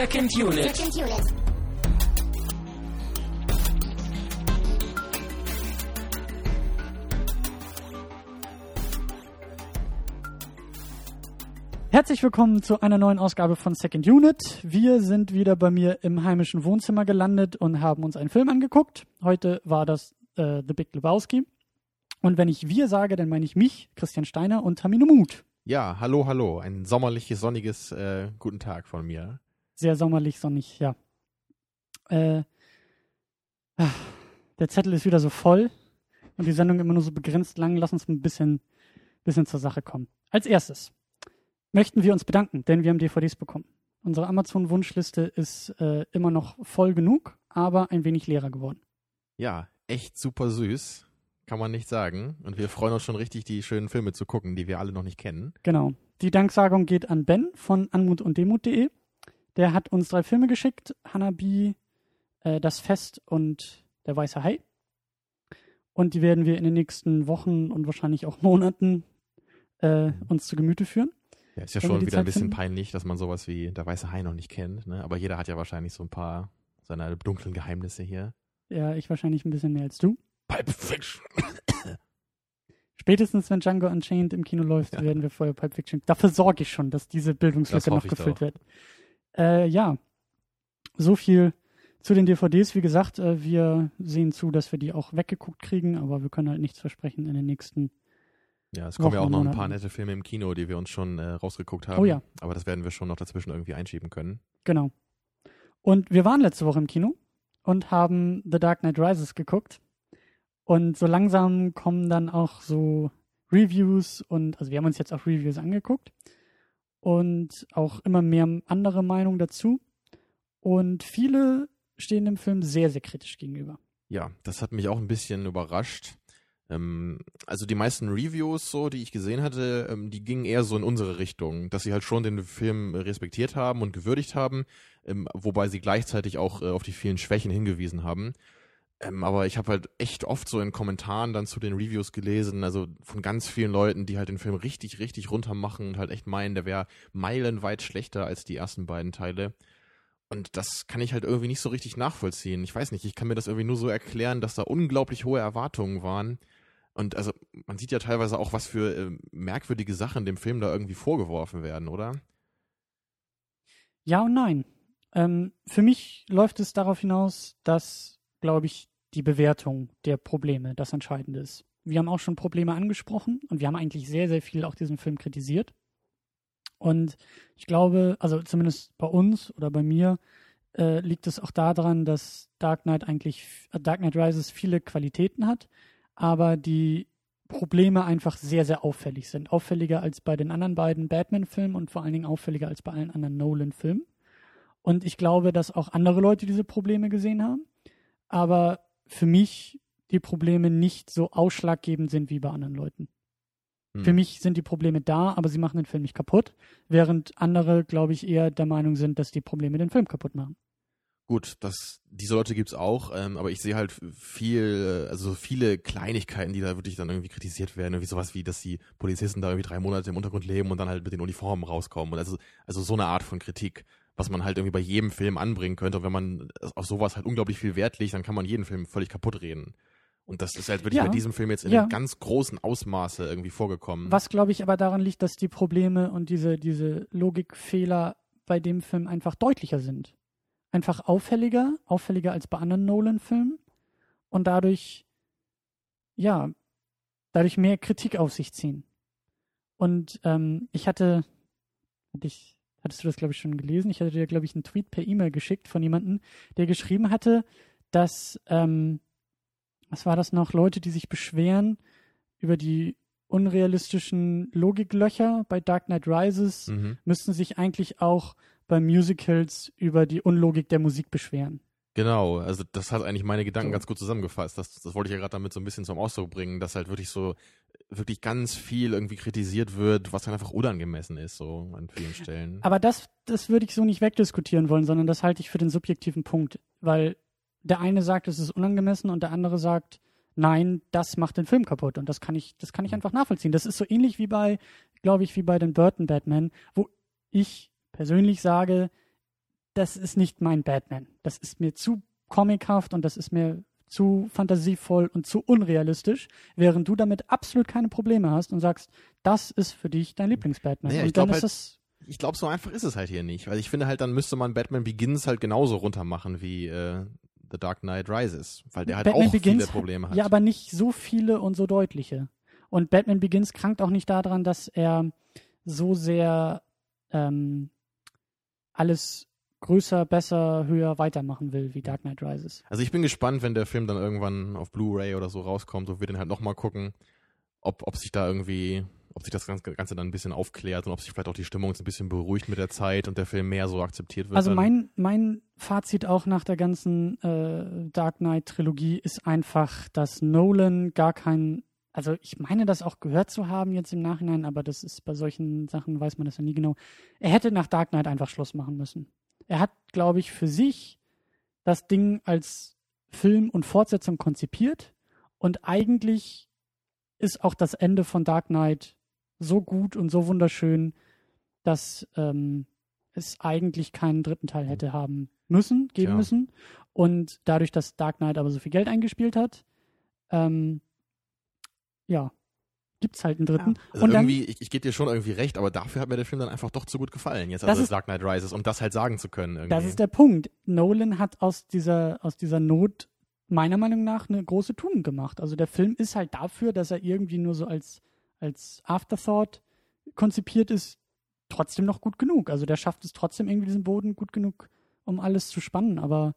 Second Unit. Second Unit. Herzlich willkommen zu einer neuen Ausgabe von Second Unit. Wir sind wieder bei mir im heimischen Wohnzimmer gelandet und haben uns einen Film angeguckt. Heute war das äh, The Big Lebowski. Und wenn ich wir sage, dann meine ich mich, Christian Steiner und Tamino Mut. Ja, hallo, hallo. Ein sommerliches, sonniges äh, guten Tag von mir. Sehr sommerlich, sonnig, ja. Äh, ah, der Zettel ist wieder so voll und die Sendung immer nur so begrenzt lang. Lass uns ein bisschen, bisschen zur Sache kommen. Als erstes möchten wir uns bedanken, denn wir haben DVDs bekommen. Unsere Amazon-Wunschliste ist äh, immer noch voll genug, aber ein wenig leerer geworden. Ja, echt super süß. Kann man nicht sagen. Und wir freuen uns schon richtig, die schönen Filme zu gucken, die wir alle noch nicht kennen. Genau. Die Danksagung geht an Ben von anmut und demut.de. Der hat uns drei Filme geschickt: Hanabi, äh, Das Fest und Der Weiße Hai. Und die werden wir in den nächsten Wochen und wahrscheinlich auch Monaten äh, uns zu Gemüte führen. Ja, ist ja schon wieder ein Zeit bisschen finden. peinlich, dass man sowas wie der weiße Hai noch nicht kennt. Ne? Aber jeder hat ja wahrscheinlich so ein paar seiner dunklen Geheimnisse hier. Ja, ich wahrscheinlich ein bisschen mehr als du. Pulp Fiction. Spätestens wenn Django Unchained im Kino läuft, Ja. werden wir vorher Pulp Fiction. Dafür sorge ich schon, dass diese Bildungslücke noch gefüllt wird. Äh, ja, so viel zu den DVDs. Wie gesagt, äh, wir sehen zu, dass wir die auch weggeguckt kriegen, aber wir können halt nichts versprechen in den nächsten. Ja, es kommen ja auch noch ein paar nette Filme im Kino, die wir uns schon äh, rausgeguckt haben. Oh ja. Aber das werden wir schon noch dazwischen irgendwie einschieben können. Genau. Und wir waren letzte Woche im Kino und haben The Dark Knight Rises geguckt. Und so langsam kommen dann auch so Reviews und, also wir haben uns jetzt auch Reviews angeguckt und auch immer mehr andere Meinungen dazu. Und viele stehen dem Film sehr, sehr kritisch gegenüber. Ja, das hat mich auch ein bisschen überrascht. Ähm, also die meisten Reviews, so, die ich gesehen hatte, ähm, die gingen eher so in unsere Richtung, dass sie halt schon den Film respektiert haben und gewürdigt haben, ähm, wobei sie gleichzeitig auch äh, auf die vielen Schwächen hingewiesen haben. Ähm, aber ich habe halt echt oft so in Kommentaren dann zu den Reviews gelesen, also von ganz vielen Leuten, die halt den Film richtig, richtig runter machen und halt echt meinen, der wäre meilenweit schlechter als die ersten beiden Teile. Und das kann ich halt irgendwie nicht so richtig nachvollziehen. Ich weiß nicht, ich kann mir das irgendwie nur so erklären, dass da unglaublich hohe Erwartungen waren. Und also man sieht ja teilweise auch, was für äh, merkwürdige Sachen dem Film da irgendwie vorgeworfen werden, oder? Ja und nein. Ähm, für mich läuft es darauf hinaus, dass, glaube ich, die Bewertung der Probleme das Entscheidende ist. Wir haben auch schon Probleme angesprochen und wir haben eigentlich sehr, sehr viel auch diesen Film kritisiert. Und ich glaube, also zumindest bei uns oder bei mir, äh, liegt es auch daran, dass Dark Knight eigentlich, äh, Dark Knight Rises viele Qualitäten hat, aber die Probleme einfach sehr, sehr auffällig sind. Auffälliger als bei den anderen beiden Batman-Filmen und vor allen Dingen auffälliger als bei allen anderen Nolan-Filmen. Und ich glaube, dass auch andere Leute diese Probleme gesehen haben, aber für mich die Probleme nicht so ausschlaggebend sind wie bei anderen Leuten. Hm. Für mich sind die Probleme da, aber sie machen den Film nicht kaputt, während andere, glaube ich, eher der Meinung sind, dass die Probleme den Film kaputt machen. Gut, das, diese Leute gibt's auch, ähm, aber ich sehe halt viel, äh, also so viele Kleinigkeiten, die da wirklich dann irgendwie kritisiert werden, irgendwie sowas wie, dass die Polizisten da irgendwie drei Monate im Untergrund leben und dann halt mit den Uniformen rauskommen. Und also, also so eine Art von Kritik, was man halt irgendwie bei jedem Film anbringen könnte. Und wenn man auf sowas halt unglaublich viel Wert legt, dann kann man jeden Film völlig kaputt reden. Und das ist halt wirklich Ja. bei diesem Film jetzt in Ja. einem ganz großen Ausmaße irgendwie vorgekommen. Was, glaube ich, aber daran liegt, dass die Probleme und diese, diese Logikfehler bei dem Film einfach deutlicher sind. Einfach auffälliger, auffälliger als bei anderen Nolan-Filmen und dadurch, ja, dadurch mehr Kritik auf sich ziehen. Und ähm, ich hatte, hatte ich, hattest du das, glaube ich, schon gelesen? Ich hatte dir, glaube ich, einen Tweet per E-Mail geschickt von jemandem, der geschrieben hatte, dass, ähm, was war das noch, Leute, die sich beschweren über die unrealistischen Logiklöcher bei Dark Knight Rises, Mhm. müssten sich eigentlich auch bei Musicals über die Unlogik der Musik beschweren. Genau, also das hat eigentlich meine Gedanken So. ganz gut zusammengefasst. Das, das wollte ich ja gerade damit so ein bisschen zum Ausdruck bringen, dass halt wirklich so wirklich ganz viel irgendwie kritisiert wird, was dann einfach unangemessen ist, so an vielen Stellen. Aber das, das würde ich so nicht wegdiskutieren wollen, sondern das halte ich für den subjektiven Punkt, weil der eine sagt, es ist unangemessen und der andere sagt, nein, das macht den Film kaputt und das kann ich, das kann ich einfach nachvollziehen. Das ist so ähnlich wie bei, glaube ich, wie bei den Burton Batman, wo ich persönlich sage, das ist nicht mein Batman. Das ist mir zu comichaft und das ist mir zu fantasievoll und zu unrealistisch, während du damit absolut keine Probleme hast und sagst, das ist für dich dein Lieblings-Batman. Naja, und ich dann ist halt- es Ich glaube, so einfach ist es halt hier nicht. Weil ich finde halt, dann müsste man Batman Begins halt genauso runtermachen wie äh, The Dark Knight Rises. Weil der halt Batman auch Begins viele Probleme hat. Ja, aber nicht so viele und so deutliche. Und Batman Begins krankt auch nicht daran, dass er so sehr ähm, alles größer, besser, höher weitermachen will wie Dark Knight Rises. Also ich bin gespannt, wenn der Film dann irgendwann auf Blu-ray oder so rauskommt und wir den halt nochmal gucken, ob, ob sich da irgendwie, ob sich das Ganze dann ein bisschen aufklärt und ob sich vielleicht auch die Stimmung ein bisschen beruhigt mit der Zeit und der Film mehr so akzeptiert wird. Also mein, mein Fazit auch nach der ganzen äh, Dark Knight Trilogie ist einfach, dass Nolan gar kein, also ich meine das auch gehört zu haben jetzt im Nachhinein, aber das ist bei solchen Sachen weiß man das ja nie genau. Er hätte nach Dark Knight einfach Schluss machen müssen. Er hat, glaube ich, für sich das Ding als Film und Fortsetzung konzipiert und eigentlich ist auch das Ende von Dark Knight so gut und so wunderschön, dass ähm, es eigentlich keinen dritten Teil hätte haben müssen, geben Tja. müssen. Und dadurch, dass Dark Knight aber so viel Geld eingespielt hat, ähm, ja, gibt's halt einen dritten. Also und dann, irgendwie, ich, ich gebe dir schon irgendwie recht, aber dafür hat mir der Film dann einfach doch zu gut gefallen, jetzt Das als ist- Dark Knight Rises, um das halt sagen zu können irgendwie. das ist der Punkt. Nolan hat aus dieser, aus dieser Not meiner Meinung nach eine große Tugend gemacht. Also der Film ist halt dafür, dass er irgendwie nur so als, als Afterthought konzipiert ist, trotzdem noch gut genug. Also der schafft es trotzdem irgendwie diesen Boden gut genug, um alles zu spannen. Aber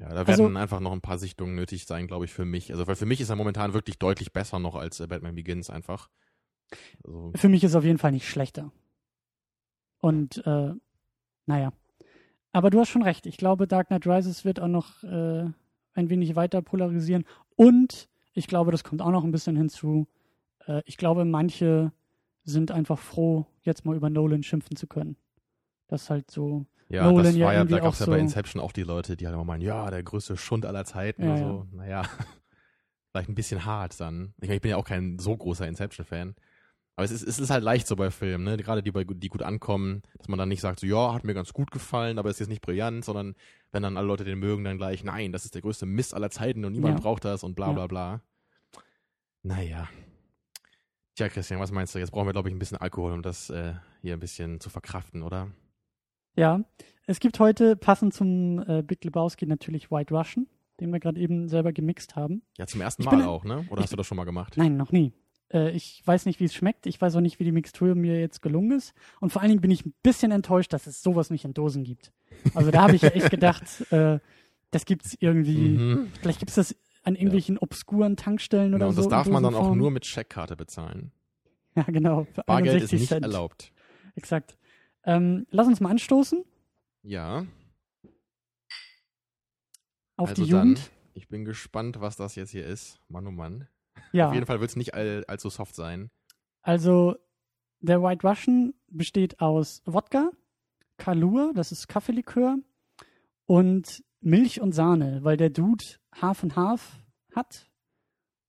ja, da also- werden einfach noch ein paar Sichtungen nötig sein, glaube ich, für mich. Also weil für mich ist er momentan wirklich deutlich besser noch als äh, Batman Begins einfach. Also, für mich ist es auf jeden Fall nicht schlechter. Und äh, naja. Aber du hast schon recht. Ich glaube, Dark Knight Rises wird auch noch äh, ein wenig weiter polarisieren. Und ich glaube, das kommt auch noch ein bisschen hinzu. Äh, ich glaube, manche sind einfach froh, jetzt mal über Nolan schimpfen zu können. Das ist halt so. ja, Nolan das ja war ja, da gab es auch ja bei Inception auch die Leute, die halt immer meinen, ja, der größte Schund aller Zeiten Ja, und so. Naja, vielleicht ein bisschen hart dann. Ich meine, ich bin ja auch kein so großer Inception-Fan. Aber es ist, es ist halt leicht so bei Filmen, ne? Gerade die, bei, die gut ankommen, dass man dann nicht sagt, so, ja, hat mir ganz gut gefallen, aber ist jetzt nicht brillant, sondern wenn dann alle Leute den mögen, dann gleich, nein, das ist der größte Mist aller Zeiten und niemand Ja. braucht das und bla Ja. bla bla. Naja. Tja, Christian, was meinst du? Jetzt brauchen wir, glaube ich, ein bisschen Alkohol, um das äh, hier ein bisschen zu verkraften, oder? Ja. Es gibt heute, passend zum äh, Big Lebowski, natürlich White Russian, den wir gerade eben selber gemixt haben. Ja, zum ersten Ich Mal bin- auch, ne? Oder ich hast du das schon mal gemacht? Nein, noch nie. Äh, ich weiß nicht, wie es schmeckt. Ich weiß auch nicht, wie die Mixtur mir jetzt gelungen ist. Und vor allen Dingen bin ich ein bisschen enttäuscht, dass es sowas nicht in Dosen gibt. Also da habe ich ja echt gedacht, äh, das gibt's irgendwie. Mhm. Vielleicht gibt's das an irgendwelchen obskuren Tankstellen Genau, oder und so. das darf man dann auch nur mit Scheckkarte bezahlen. Ja, genau. Bargeld ist 61 nicht Cent. erlaubt. Exakt. Ähm, lass uns mal anstoßen Ja, auf also die dann, Jugend. ich bin gespannt, was das jetzt hier ist. Mann, oh Mann. Ja, Auf jeden Fall wird es nicht all, allzu soft sein. also der White Russian besteht aus Wodka, Kalua, das ist Kaffeelikör, und Milch und Sahne, weil der Dude Half and Half hat.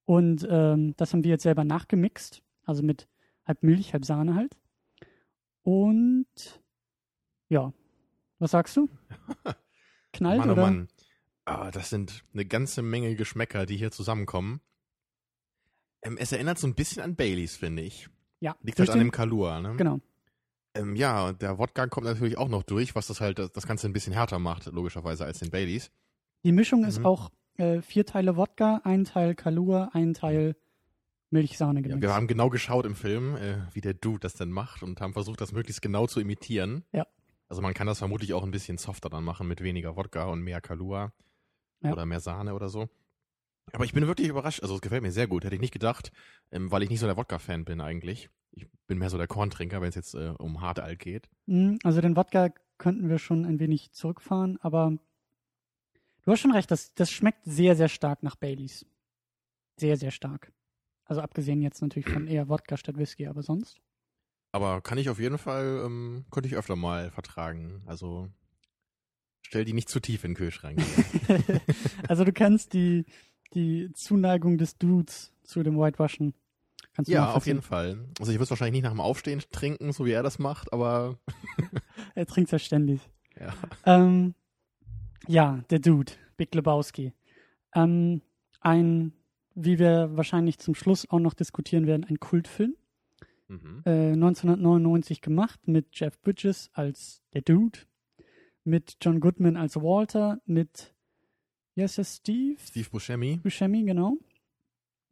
Und ähm, das haben wir jetzt selber nachgemixt. Also mit halb Milch, halb Sahne halt. Und ja, was sagst du? Knallt Mann, oh oder? Mann. Ah, das sind eine ganze Menge Geschmäcker, die hier zusammenkommen. Ähm, es erinnert so ein bisschen an Baileys, finde ich. Ja, Liegt halt an dem Kalua, ne? Genau. Ähm, ja, der Wodka kommt natürlich auch noch durch, was das halt das, Ganze ein bisschen härter macht, logischerweise, als den Baileys. Die Mischung ist Mhm. auch äh, vier Teile Wodka, ein Teil Kalua, ein Teil Milchsahne Ja, gemixt. wir haben genau geschaut im Film, äh, wie der Dude das denn macht und haben versucht, das möglichst genau zu imitieren. Ja. Also man kann das vermutlich auch ein bisschen softer dann machen mit weniger Wodka und mehr Kalua Ja. oder mehr Sahne oder so. Aber ich bin wirklich überrascht. Also es gefällt mir sehr gut. Hätte ich nicht gedacht, ähm, weil ich nicht so der Wodka-Fan bin eigentlich. Ich bin mehr so der Korntrinker, wenn es jetzt äh, um Hartalt geht. Mm, Also den Wodka könnten wir schon ein wenig zurückfahren, aber du hast schon recht, das, das schmeckt sehr, sehr stark nach Baileys. Sehr, sehr stark. Also abgesehen jetzt natürlich von eher Wodka statt Whisky, aber sonst. Aber kann ich auf jeden Fall, ähm, könnte ich öfter mal vertragen. Also stell die nicht zu tief in den Kühlschrank. also du kennst die, die Zuneigung des Dudes zu dem White Russian. Kannst du ja, auf jeden Fall. Also ich würde es wahrscheinlich nicht nach dem Aufstehen trinken, so wie er das macht, aber Er trinkt ja ständig. Ja. Ähm, ja, der Dude, Big Lebowski. Ähm, ein, wie wir wahrscheinlich zum Schluss auch noch diskutieren werden, ein Kultfilm. Mhm. Äh, 1999 gemacht mit Jeff Bridges als der Dude, mit John Goodman als Walter, mit, heißt der, Steve? Steve Buscemi. Buscemi, genau.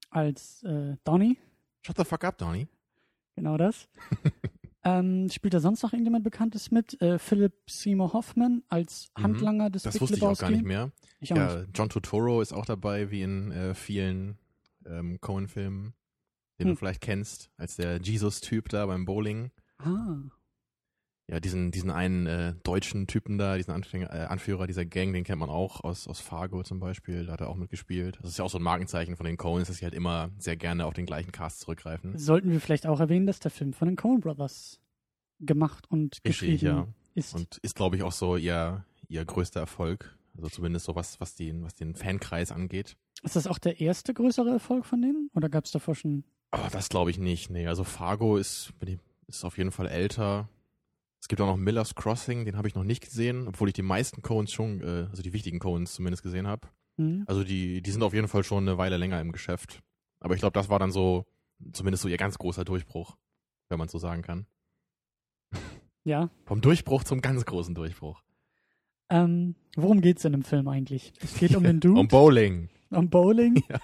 Als äh, Donny, Shut the fuck up, Donny. genau das. ähm, spielt da sonst noch irgendjemand Bekanntes mit? Äh, Philip Seymour Hoffman als Mhm. Handlanger des Das Big wusste ich auch Lebowski. gar nicht mehr. Ich auch nicht. Ja, John Turturro ist auch dabei, wie in äh, vielen ähm, Cohen-Filmen, den Hm. du vielleicht kennst, als der Jesus-Typ da beim Bowling. Ah, Ja, diesen, diesen einen äh, deutschen Typen da, diesen Anfänger, äh, Anführer dieser Gang, den kennt man auch aus, aus Fargo zum Beispiel, da hat er auch mitgespielt. Das ist ja auch so ein Markenzeichen von den Coens, dass sie halt immer sehr gerne auf den gleichen Cast zurückgreifen. sollten wir vielleicht auch erwähnen, dass der Film von den Coen Brothers gemacht und geschrieben Richtig, ja. ist. Und ist, glaube ich, auch so ihr, ihr größter Erfolg. Also zumindest so was, was den, was den Fankreis angeht. ist das auch der erste größere Erfolg von denen? Oder gab es davor schon? Aber das glaube ich nicht. Nee, also Fargo ist, ist auf jeden Fall älter. Es gibt auch noch Miller's Crossing, den habe ich noch nicht gesehen, obwohl ich die meisten Coens schon, äh, also die wichtigen Coens zumindest gesehen habe. Hm? Also die, die sind auf jeden Fall schon eine Weile länger im Geschäft. Aber ich glaube, das war dann so, zumindest so ihr ganz großer Durchbruch, wenn man so sagen kann. Ja. Vom Durchbruch zum ganz großen Durchbruch. Ähm, worum geht's in dem Film eigentlich? Es geht um den Dude, Um Bowling. um Bowling, Ja.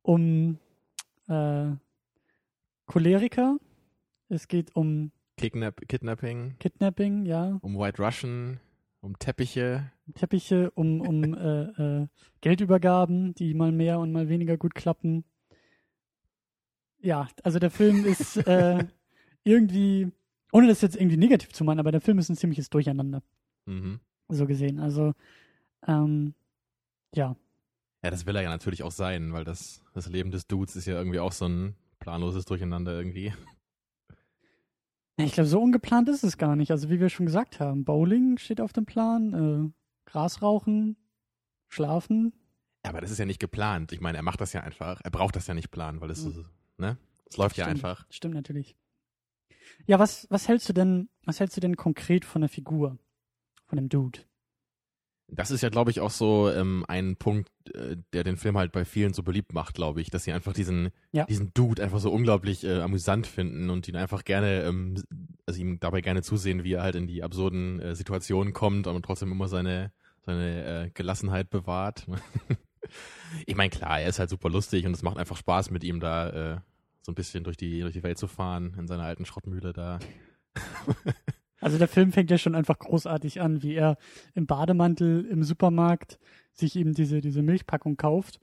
um äh, Choleriker. Es geht um Kidnap Kidnapping, Kidnapping, ja, um White Russian, um Teppiche. Teppiche, um, um äh, äh, Geldübergaben, die mal mehr und mal weniger gut klappen. Ja, also der Film ist äh, irgendwie, ohne das jetzt irgendwie negativ zu meinen, aber der Film ist ein ziemliches Durcheinander, Mhm. so gesehen. Also, ähm, ja, Ja, das will er ja natürlich auch sein, weil das, das Leben des Dudes ist ja irgendwie auch so ein planloses Durcheinander irgendwie. Ja, Ich glaube, so ungeplant ist es gar nicht. Also wie wir schon gesagt haben, Bowling steht auf dem Plan, äh, Gras rauchen, schlafen. Ja, aber das ist ja nicht geplant. Ich meine, er macht das ja einfach. Er braucht das ja nicht planen, weil es, Mhm. ne? Es läuft ja Stimmt. einfach. Stimmt natürlich. Ja, was, was hältst du denn, was hältst du denn konkret von der Figur? Von dem Dude? Das ist ja, glaube ich, auch so ähm, ein Punkt, äh, der den Film halt bei vielen so beliebt macht, glaube ich, dass sie einfach diesen, Ja. diesen Dude einfach so unglaublich äh, amüsant finden und ihn einfach gerne, ähm, also ihm dabei gerne zusehen, wie er halt in die absurden äh, Situationen kommt, aber trotzdem immer seine, seine äh, Gelassenheit bewahrt. ich meine, klar, er ist halt super lustig und es macht einfach Spaß mit ihm da äh, so ein bisschen durch die, durch die Welt zu fahren, in seiner alten Schrottmühle da. Also der Film fängt ja schon einfach großartig an, wie er im Bademantel im Supermarkt sich eben diese, diese Milchpackung kauft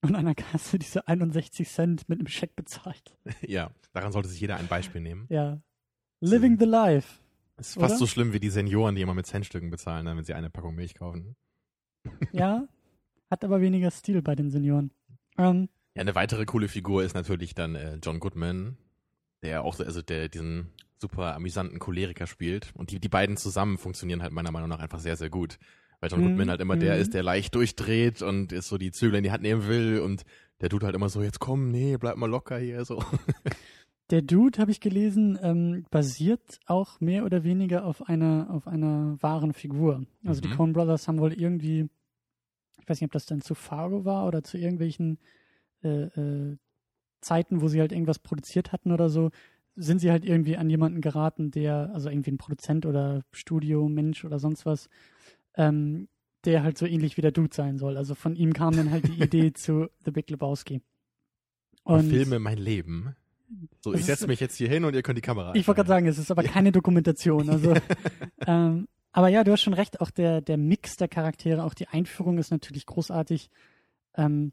und an der Kasse diese 61 Cent mit einem Scheck bezahlt. ja, daran sollte sich jeder ein Beispiel nehmen. Ja. Living the life. Es ist fast Oder? so schlimm wie die Senioren, die immer mit Centstücken bezahlen, ne, wenn sie eine Packung Milch kaufen. Ja. Hat aber weniger Stil bei den Senioren. Ähm, Ja, eine weitere coole Figur ist natürlich dann äh, John Goodman, der auch so, also der diesen super amüsanten Choleriker spielt. Und die, die beiden zusammen funktionieren halt meiner Meinung nach einfach sehr, sehr gut. Weil John Mhm, Goodman halt immer der mhm. ist, der leicht durchdreht und ist so die Zügel in die Hand nehmen will und der tut halt immer so, jetzt komm, nee, bleib mal locker hier, so. Der Dude, habe ich gelesen, ähm, basiert auch mehr oder weniger auf einer, auf einer wahren Figur. Also die Mhm. Coen Brothers haben wohl irgendwie, ich weiß nicht, ob das dann zu Fargo war oder zu irgendwelchen äh, äh, Zeiten, wo sie halt irgendwas produziert hatten oder so, sind sie halt irgendwie an jemanden geraten, der, also irgendwie ein Produzent oder Studiomensch oder sonst was, ähm, der halt so ähnlich wie der Dude sein soll. Also von ihm kam dann halt die Idee zu The Big Lebowski. Und Filme mein Leben. So, ich setze mich jetzt hier hin und ihr könnt die Kamera Ich wollte gerade sagen, es ist aber keine Dokumentation. Also, ähm, aber ja, du hast schon recht, auch der, der Mix der Charaktere, auch die Einführung ist natürlich großartig. Ähm,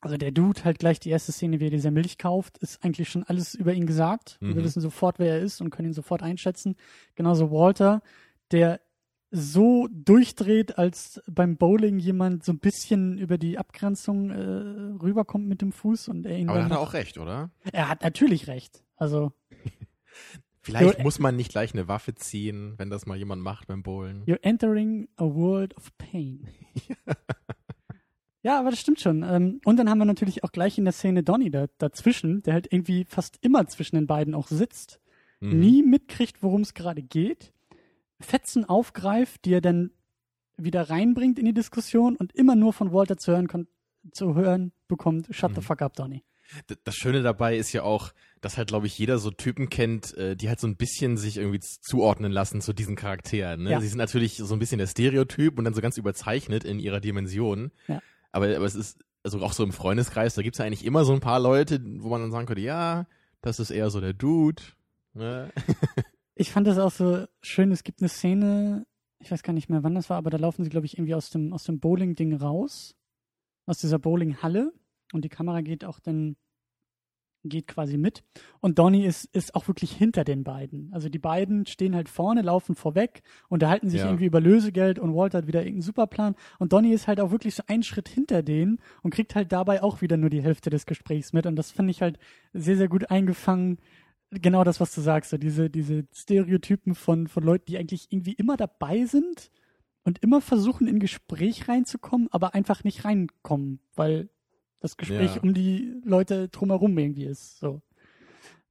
also der Dude halt gleich die erste Szene, wie er diese Milch kauft, ist eigentlich schon alles über ihn gesagt. Mhm. Wir wissen sofort, wer er ist und können ihn sofort einschätzen. Genauso Walter, der so durchdreht, als beim Bowling jemand so ein bisschen über die Abgrenzung äh, rüberkommt mit dem Fuß und er ihn Aber hat er auch recht, oder? er hat natürlich recht. Also Vielleicht muss man nicht gleich eine Waffe ziehen, wenn das mal jemand macht beim Bowlen. You're entering a world of pain. ja, aber das stimmt schon. Ähm, Und dann haben wir natürlich auch gleich in der Szene Donny da, dazwischen, der halt irgendwie fast immer zwischen den beiden auch sitzt, Mhm. nie mitkriegt, worum es gerade geht, Fetzen aufgreift, die er dann wieder reinbringt in die Diskussion und immer nur von Walter zu hören, zu hören bekommt, shut the mhm. fuck up, Donny. Das Schöne dabei ist ja auch, dass halt, glaube ich, jeder so Typen kennt, äh, die halt so ein bisschen sich irgendwie zuordnen lassen zu diesen Charakteren. Ne? Ja. Sie sind natürlich so ein bisschen der Stereotyp und dann so ganz überzeichnet in ihrer Dimension. Ja. Aber, aber es ist, also auch so im Freundeskreis, da gibt es ja eigentlich immer so ein paar Leute, wo man dann sagen könnte, ja, das ist eher so der Dude. Ne? ich fand das auch so schön, es gibt eine Szene, ich weiß gar nicht mehr, wann das war, aber da laufen sie, glaube ich, irgendwie aus dem, aus dem Bowling-Ding raus, aus dieser Bowling-Halle und die Kamera geht auch dann geht quasi mit. Und Donny ist, ist auch wirklich hinter den beiden. Also die beiden stehen halt vorne, laufen vorweg, unterhalten sich ja. irgendwie über Lösegeld und Walter hat wieder irgendeinen Superplan. Und Donny ist halt auch wirklich so einen Schritt hinter denen und kriegt halt dabei auch wieder nur die Hälfte des Gesprächs mit. Und das finde ich halt sehr, sehr gut eingefangen. Genau das, was du sagst, so diese, diese Stereotypen von, von Leuten, die eigentlich irgendwie immer dabei sind und immer versuchen, in Gespräch reinzukommen, aber einfach nicht reinkommen, weil das Gespräch ja. um die Leute drumherum irgendwie ist. So.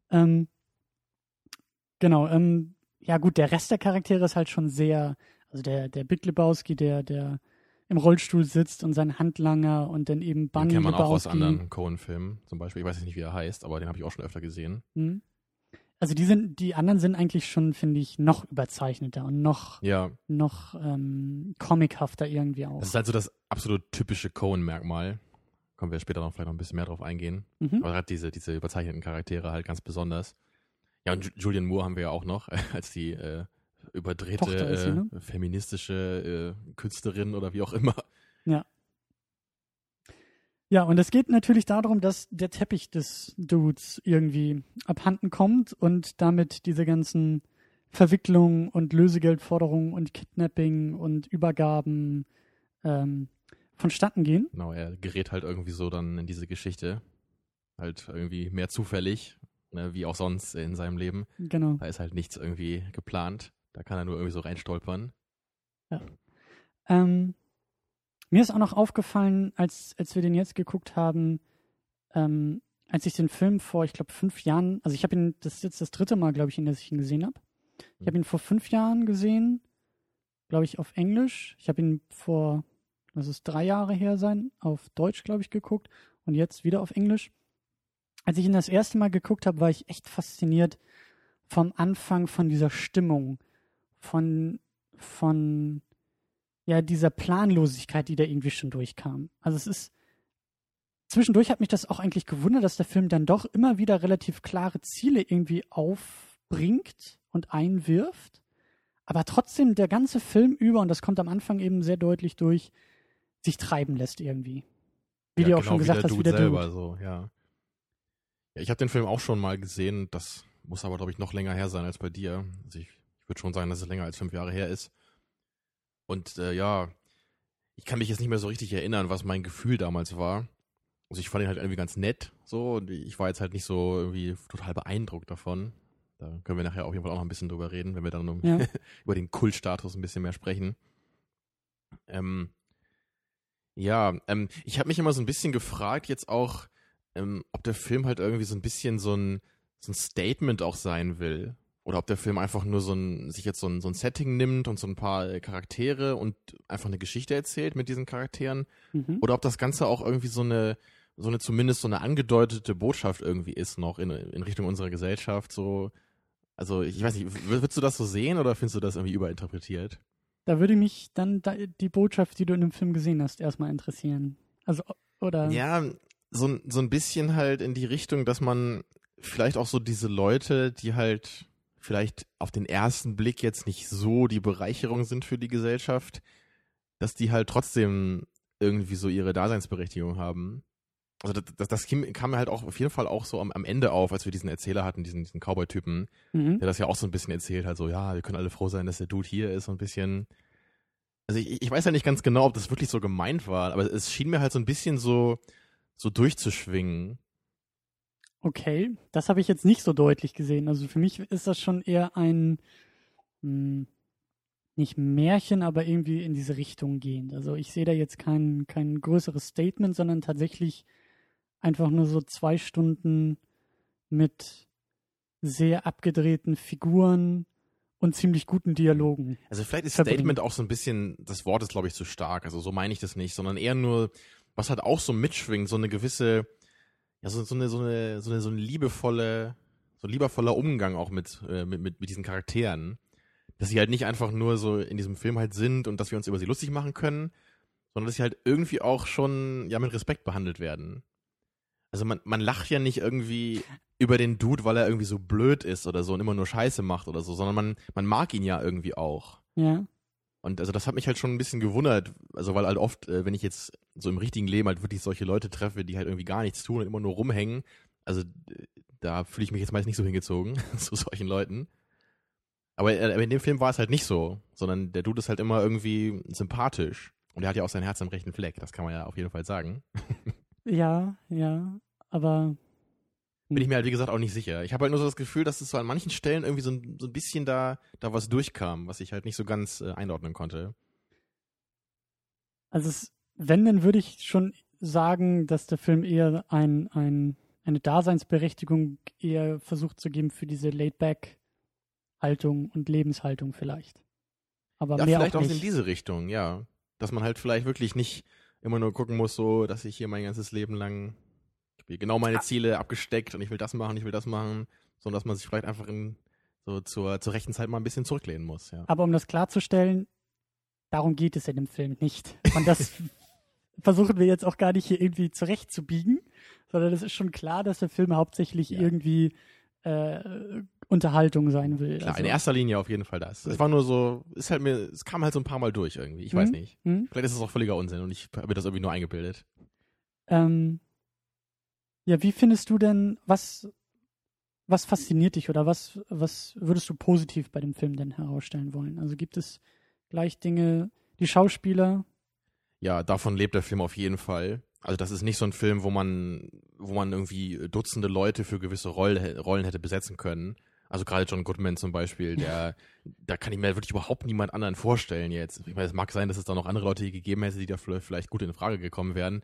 Ähm, genau, ähm, ja gut, der Rest der Charaktere ist halt schon sehr, also der, der Big Lebowski, der, der im Rollstuhl sitzt und sein Handlanger und dann eben Bunny den kennt man Lebowski. auch aus anderen Cohen-Filmen zum Beispiel. Ich weiß nicht, wie er heißt, aber den habe ich auch schon öfter gesehen. Mhm. Also die sind, die anderen sind eigentlich schon, finde ich, noch überzeichneter und noch, ja. noch ähm, comichafter irgendwie auch. Das ist halt so das absolut typische Cohen-Merkmal kommen wir später noch vielleicht noch ein bisschen mehr drauf eingehen. Mhm. Aber gerade diese, diese überzeichneten Charaktere halt ganz besonders. Ja, und Julian Moore haben wir ja auch noch als die äh, überdrehte äh, ne? feministische äh, Künstlerin oder wie auch immer. Ja. Ja, und es geht natürlich darum, dass der Teppich des Dudes irgendwie abhanden kommt und damit diese ganzen Verwicklungen und Lösegeldforderungen und Kidnapping und Übergaben ähm, vonstatten gehen. Genau, er gerät halt irgendwie so dann in diese Geschichte. Halt irgendwie mehr zufällig, ne, wie auch sonst in seinem Leben. Genau. Da ist halt nichts irgendwie geplant. Da kann er nur irgendwie so reinstolpern. Ja. Ähm, mir ist auch noch aufgefallen, als, als wir den jetzt geguckt haben, ähm, als ich den Film vor, ich glaube, fünf Jahren, also ich habe ihn, das ist jetzt das dritte Mal, glaube ich, in das ich ihn gesehen habe. Ich habe mhm. ihn vor fünf Jahren gesehen, glaube ich, auf Englisch. Ich habe ihn vor das ist drei Jahre her sein, auf Deutsch, glaube ich, geguckt und jetzt wieder auf Englisch. Als ich ihn das erste Mal geguckt habe, war ich echt fasziniert vom Anfang von dieser Stimmung, von, von, ja, dieser Planlosigkeit, die da irgendwie schon durchkam. Also es ist, zwischendurch hat mich das auch eigentlich gewundert, dass der Film dann doch immer wieder relativ klare Ziele irgendwie aufbringt und einwirft. Aber trotzdem der ganze Film über, und das kommt am Anfang eben sehr deutlich durch, sich treiben lässt irgendwie. Wie ja, du auch genau schon gesagt hast, wie der selber Dude. so, ja. Ja, ich habe den Film auch schon mal gesehen, das muss aber, glaube ich, noch länger her sein als bei dir. Also ich, ich würde schon sagen, dass es länger als fünf Jahre her ist. Und äh, ja, ich kann mich jetzt nicht mehr so richtig erinnern, was mein Gefühl damals war. Also ich fand ihn halt irgendwie ganz nett, so, und ich war jetzt halt nicht so irgendwie total beeindruckt davon. Da können wir nachher auf jeden Fall auch noch ein bisschen drüber reden, wenn wir dann ja. über den Kultstatus ein bisschen mehr sprechen. Ähm, ja, ähm, ich habe mich immer so ein bisschen gefragt, jetzt auch, ähm, ob der Film halt irgendwie so ein bisschen so ein, so ein Statement auch sein will. Oder ob der Film einfach nur so ein, sich jetzt so ein, so ein Setting nimmt und so ein paar äh, Charaktere und einfach eine Geschichte erzählt mit diesen Charakteren. Mhm. Oder ob das Ganze auch irgendwie so eine, so eine zumindest so eine angedeutete Botschaft irgendwie ist noch in, in Richtung unserer Gesellschaft. So, also ich weiß nicht, würdest du das so sehen oder findest du das irgendwie überinterpretiert? Da würde mich dann die Botschaft, die du in dem Film gesehen hast, erstmal interessieren. Also, oder? Ja, so, so ein bisschen halt in die Richtung, dass man vielleicht auch so diese Leute, die halt vielleicht auf den ersten Blick jetzt nicht so die Bereicherung sind für die Gesellschaft, dass die halt trotzdem irgendwie so ihre Daseinsberechtigung haben. Also das, das, kam mir halt auch auf jeden Fall auch so am, am Ende auf, als wir diesen Erzähler hatten, diesen, diesen Cowboy-Typen, mhm. der das ja auch so ein bisschen erzählt hat, so ja, wir können alle froh sein, dass der Dude hier ist, so ein bisschen. Also ich, ich weiß ja nicht ganz genau, ob das wirklich so gemeint war, aber es schien mir halt so ein bisschen so, so durchzuschwingen. Okay, das habe ich jetzt nicht so deutlich gesehen. Also für mich ist das schon eher ein, mh, hm, nicht Märchen, aber irgendwie in diese Richtung gehend. Also ich sehe da jetzt kein, kein größeres Statement, sondern tatsächlich einfach nur so zwei Stunden mit sehr abgedrehten Figuren und ziemlich guten Dialogen. Also vielleicht ist verbringen. Statement auch so ein bisschen, das Wort ist glaube ich zu stark, also so meine ich das nicht, sondern eher nur, was halt auch so mitschwingt, so eine gewisse, ja, so, so eine, so eine, so eine, so eine liebevolle, so ein liebevoller Umgang auch mit, äh, mit, mit, mit diesen Charakteren. Dass sie halt nicht einfach nur so in diesem Film halt sind und dass wir uns über sie lustig machen können, sondern dass sie halt irgendwie auch schon, ja, mit Respekt behandelt werden. Also man, man lacht ja nicht irgendwie über den Dude, weil er irgendwie so blöd ist oder so und immer nur Scheiße macht oder so, sondern man, man mag ihn ja irgendwie auch. Ja. Und also das hat mich halt schon ein bisschen gewundert, also weil halt oft, äh, wenn ich jetzt so im richtigen Leben halt wirklich solche Leute treffe, die halt irgendwie gar nichts tun und immer nur rumhängen, also äh, da fühle ich mich jetzt meist nicht so hingezogen zu solchen Leuten. Aber, äh, aber in dem Film war es halt nicht so, sondern der Dude ist halt immer irgendwie sympathisch. Und er hat ja auch sein Herz am rechten Fleck, das kann man ja auf jeden Fall sagen. Ja, ja. Aber Bin ich mir halt, wie gesagt, auch nicht sicher. Ich habe halt nur so das Gefühl, dass es so an manchen Stellen irgendwie so ein, so ein bisschen da, da was durchkam, was ich halt nicht so ganz äh, einordnen konnte. Also es, wenn, dann würde ich schon sagen, dass der Film eher ein, ein, eine Daseinsberechtigung eher versucht zu geben für diese Laid-Back-Haltung und Lebenshaltung vielleicht. Aber Ja, mehr vielleicht auch auch in diese Richtung, ja. Dass man halt vielleicht wirklich nicht immer nur gucken muss, so, dass ich hier mein ganzes Leben lang genau meine Ziele abgesteckt und ich will das machen, ich will das machen, sondern dass man sich vielleicht einfach in, so zur, zur rechten Zeit mal ein bisschen zurücklehnen muss, ja. Aber um das klarzustellen, darum geht es in dem Film nicht. Und das versuchen wir jetzt auch gar nicht hier irgendwie zurechtzubiegen, sondern es ist schon klar, dass der Film hauptsächlich Ja. irgendwie äh, Unterhaltung sein will. Klar, also, in erster Linie auf jeden Fall das. Es war nur so, ist halt mir, es kam halt so ein paar Mal durch irgendwie. Ich weiß Mhm. nicht. Hm? Vielleicht ist es auch völliger Unsinn und ich habe mir das irgendwie nur eingebildet. Ähm, ja, wie findest du denn, was, was fasziniert dich oder was, was würdest du positiv bei dem Film denn herausstellen wollen? Also gibt es gleich Dinge, die Schauspieler, Ja, davon lebt der Film auf jeden Fall. Also das ist nicht so ein Film, wo man, wo man irgendwie Dutzende Leute für gewisse Roll, Rollen hätte besetzen können. Also gerade John Goodman zum Beispiel, der, da kann ich mir wirklich überhaupt niemand anderen vorstellen jetzt. Ich meine, es mag sein, dass es da noch andere Leute gegeben hätte, die da vielleicht gut in Frage gekommen wären.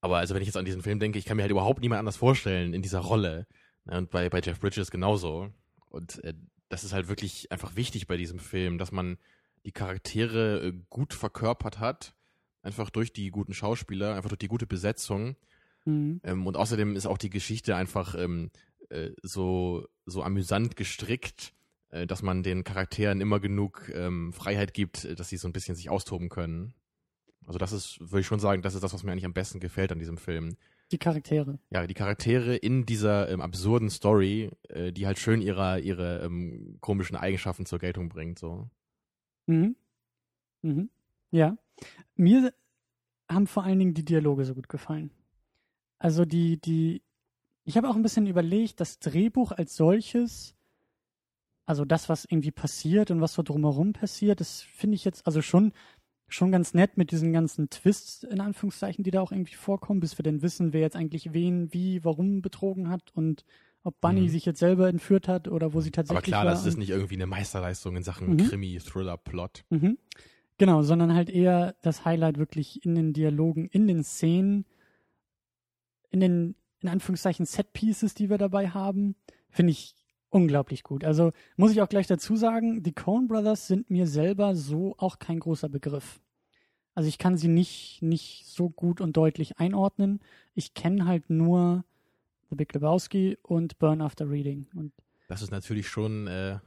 Aber also wenn ich jetzt an diesen Film denke, ich kann mir halt überhaupt niemand anders vorstellen in dieser Rolle. Und bei, bei Jeff Bridges genauso. Und äh, das ist halt wirklich einfach wichtig bei diesem Film, dass man die Charaktere äh, gut verkörpert hat. Einfach durch die guten Schauspieler, einfach durch die gute Besetzung. hm, Ähm, und außerdem ist auch die Geschichte einfach ähm, äh, so, so amüsant gestrickt, äh, dass man den Charakteren immer genug ähm, Freiheit gibt, äh, dass sie so ein bisschen sich austoben können. Also das ist, würde ich schon sagen, das ist das, was mir eigentlich am besten gefällt an diesem Film. die Charaktere. Ja, die Charaktere in dieser ähm, absurden Story, äh, die halt schön ihre, ihre ähm, komischen Eigenschaften zur Geltung bringt. So. Mhm. Mhm. Ja. Mir haben vor allen Dingen die Dialoge so gut gefallen. Also die, die, ich habe auch ein bisschen überlegt, das Drehbuch als solches, also das, was irgendwie passiert und was so drumherum passiert, das finde ich jetzt also schon, schon ganz nett mit diesen ganzen Twists, in Anführungszeichen, die da auch irgendwie vorkommen, bis wir dann wissen, wer jetzt eigentlich wen, wie, warum betrogen hat und ob Bunny Mhm. sich jetzt selber entführt hat oder wo sie Aber tatsächlich klar, war das ist nicht irgendwie eine Meisterleistung in Sachen Mhm. Krimi, Thriller, Plot. Mhm. Genau, sondern halt eher das Highlight wirklich in den Dialogen, in den Szenen, in den, in Anführungszeichen, Set-Pieces, die wir dabei haben, finde ich unglaublich gut. Also muss ich auch gleich dazu sagen, die Coen Brothers sind mir selber so auch kein großer Begriff. Also ich kann sie nicht, nicht so gut und deutlich einordnen. Ich kenne halt nur The Big Lebowski und Burn After Reading. Und Das ist natürlich schon äh,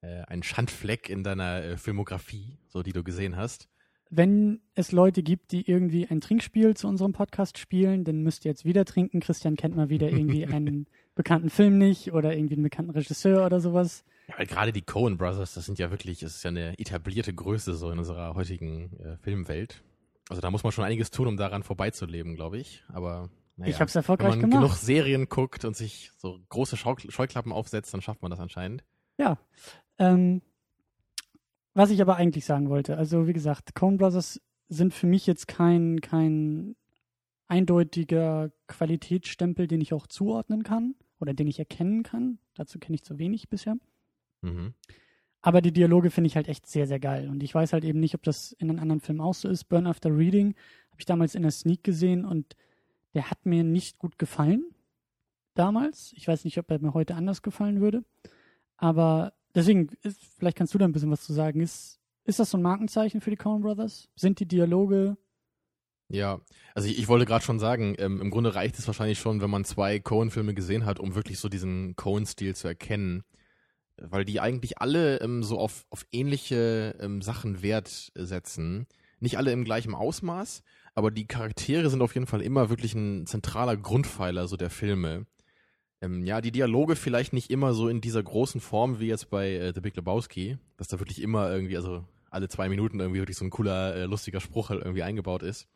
äh, ein Schandfleck in deiner äh, Filmografie, so die du gesehen hast. wenn es Leute gibt, die irgendwie ein Trinkspiel zu unserem Podcast spielen, dann müsst ihr jetzt wieder trinken. Christian kennt mal wieder irgendwie einen bekannten Film nicht oder irgendwie einen bekannten Regisseur oder sowas. Ja, weil gerade die Coen Brothers, das sind ja wirklich, das ist ja eine etablierte Größe so in unserer heutigen äh, Filmwelt. Also da muss man schon einiges tun, um daran vorbeizuleben, glaube ich. Aber naja, Ich habe es wenn erfolgreich man gemacht. genug Serien guckt und sich so große Schau Scheuklappen aufsetzt, dann schafft man das anscheinend. Ja. Ähm, was ich aber eigentlich sagen wollte, also wie gesagt, Coen Brothers sind für mich jetzt kein, kein eindeutiger Qualitätsstempel, den ich auch zuordnen kann oder den ich erkennen kann. Dazu kenne ich zu wenig bisher. Mhm. Aber die Dialoge finde ich halt echt sehr, sehr geil. Und ich weiß halt eben nicht, ob das in den anderen Filmen auch so ist. Burn After Reading habe ich damals in der Sneak gesehen und der hat mir nicht gut gefallen. Damals. Ich weiß nicht, ob er mir heute anders gefallen würde. Aber deswegen, ist, vielleicht kannst du da ein bisschen was zu sagen. Ist, ist das so ein Markenzeichen für die Coen Brothers? Sind die Dialoge Ja, also ich, ich wollte gerade schon sagen, ähm, im Grunde reicht es wahrscheinlich schon, wenn man zwei Cohen-Filme gesehen hat, um wirklich so diesen Cohen-Stil zu erkennen. Weil die eigentlich alle ähm, so auf, auf ähnliche ähm, Sachen Wert setzen. Nicht alle im gleichen Ausmaß, aber die Charaktere sind auf jeden Fall immer wirklich ein zentraler Grundpfeiler so der Filme. Ähm, ja, die Dialoge vielleicht nicht immer so in dieser großen Form wie jetzt bei äh, The Big Lebowski, dass da wirklich immer irgendwie, also alle zwei Minuten irgendwie wirklich so ein cooler, äh, lustiger Spruch halt irgendwie eingebaut ist.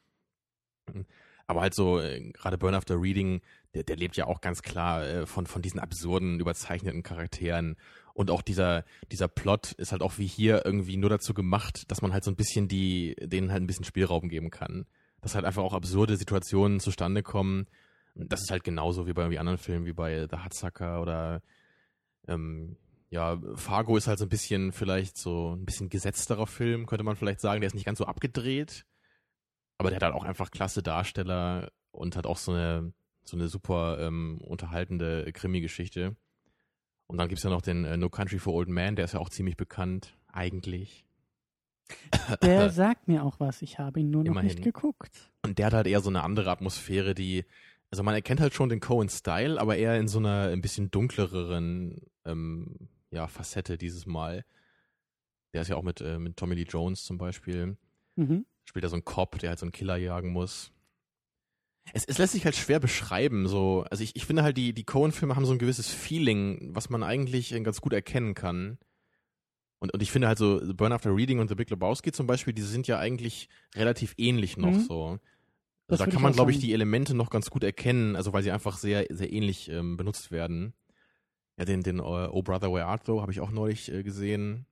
Aber halt so, äh, gerade Burn After Reading, der, der lebt ja auch ganz klar äh, von, von diesen absurden, überzeichneten Charakteren. Und auch dieser, dieser Plot ist halt auch wie hier irgendwie nur dazu gemacht, dass man halt so ein bisschen die, denen halt ein bisschen Spielraum geben kann. Dass halt einfach auch absurde Situationen zustande kommen. Das ist halt genauso wie bei irgendwie anderen Filmen, wie bei The Hudsucker oder ähm, ja, Fargo ist halt so ein bisschen vielleicht so ein bisschen gesetzterer Film, könnte man vielleicht sagen. Der ist nicht ganz so abgedreht, aber der hat halt auch einfach klasse Darsteller und hat auch so eine, so eine super ähm, unterhaltende Krimi-Geschichte. Und dann gibt's ja noch den äh, No Country for Old Man, der ist ja auch ziemlich bekannt, eigentlich. Der sagt mir auch was. Ich habe ihn nur noch Immerhin. nicht geguckt. Und der hat halt eher so eine andere Atmosphäre, die, also man erkennt halt schon den Cohen-Style, aber eher in so einer ein bisschen dunklereren ähm, ja, Facette dieses Mal. Der ist ja auch mit, äh, mit Tommy Lee Jones zum Beispiel. Mhm. Spielt er so einen Cop, der halt so einen Killer jagen muss. Es, es lässt sich halt schwer beschreiben, so. Also ich, ich finde halt, die, die Cohen-Filme haben so ein gewisses Feeling, was man eigentlich äh, ganz gut erkennen kann. Und, und ich finde halt so, The Burn After Reading und The Big Lebowski zum Beispiel, die sind ja eigentlich relativ ähnlich noch Mhm. so. Also da kann man, glaube ich, die Elemente noch ganz gut erkennen, also weil sie einfach sehr, sehr ähnlich ähm, benutzt werden. Ja, den, den äh, Oh Brother Where Art Thou habe ich auch neulich äh, gesehen.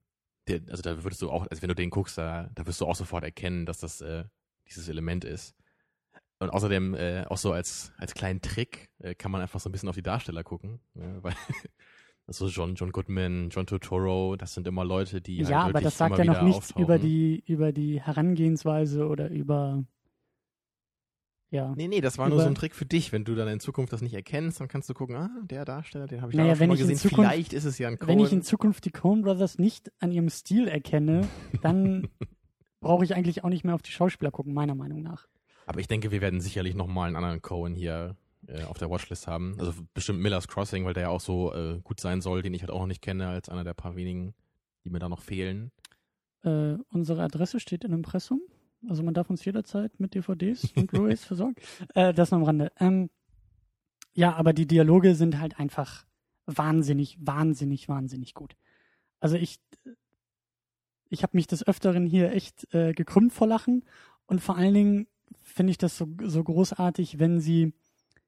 Der, also da würdest du auch, also wenn du den guckst, da, da wirst du auch sofort erkennen, dass das äh, dieses Element ist. Und außerdem äh, auch so als, als kleinen Trick äh, kann man einfach so ein bisschen auf die Darsteller gucken. Ja, weil also John, John Goodman, John Turturro, das sind immer Leute, die halt Ja, aber wirklich das sagt ja noch nichts über auftauchen. die, über die Herangehensweise oder über. Ja. Nee, nee, das war nur so ein Trick für dich. Wenn du dann in Zukunft das nicht erkennst, dann kannst du gucken, ah, der Darsteller, den habe ich Naja, da schon mal in gesehen. Zukunft- Vielleicht ist es ja ein Cohen. Wenn ich in Zukunft die Coen Brothers nicht an ihrem Stil erkenne, dann brauche ich eigentlich auch nicht mehr auf die Schauspieler gucken, meiner Meinung nach. Aber ich denke, wir werden sicherlich noch mal einen anderen Cohen hier äh, auf der Watchlist haben. Also bestimmt Miller's Crossing, weil der ja auch so äh, gut sein soll, den ich halt auch noch nicht kenne, als einer der paar wenigen, die mir da noch fehlen. Äh, unsere Adresse steht im Impressum. Also man darf uns jederzeit mit DVDs und Blu-rays versorgen. Äh, das nur am Rande. Ähm, ja, aber die Dialoge sind halt einfach wahnsinnig, wahnsinnig, wahnsinnig gut. Also ich, ich habe mich des Öfteren hier echt äh, gekrümmt vor Lachen und vor allen Dingen finde ich das so, so großartig, wenn sie,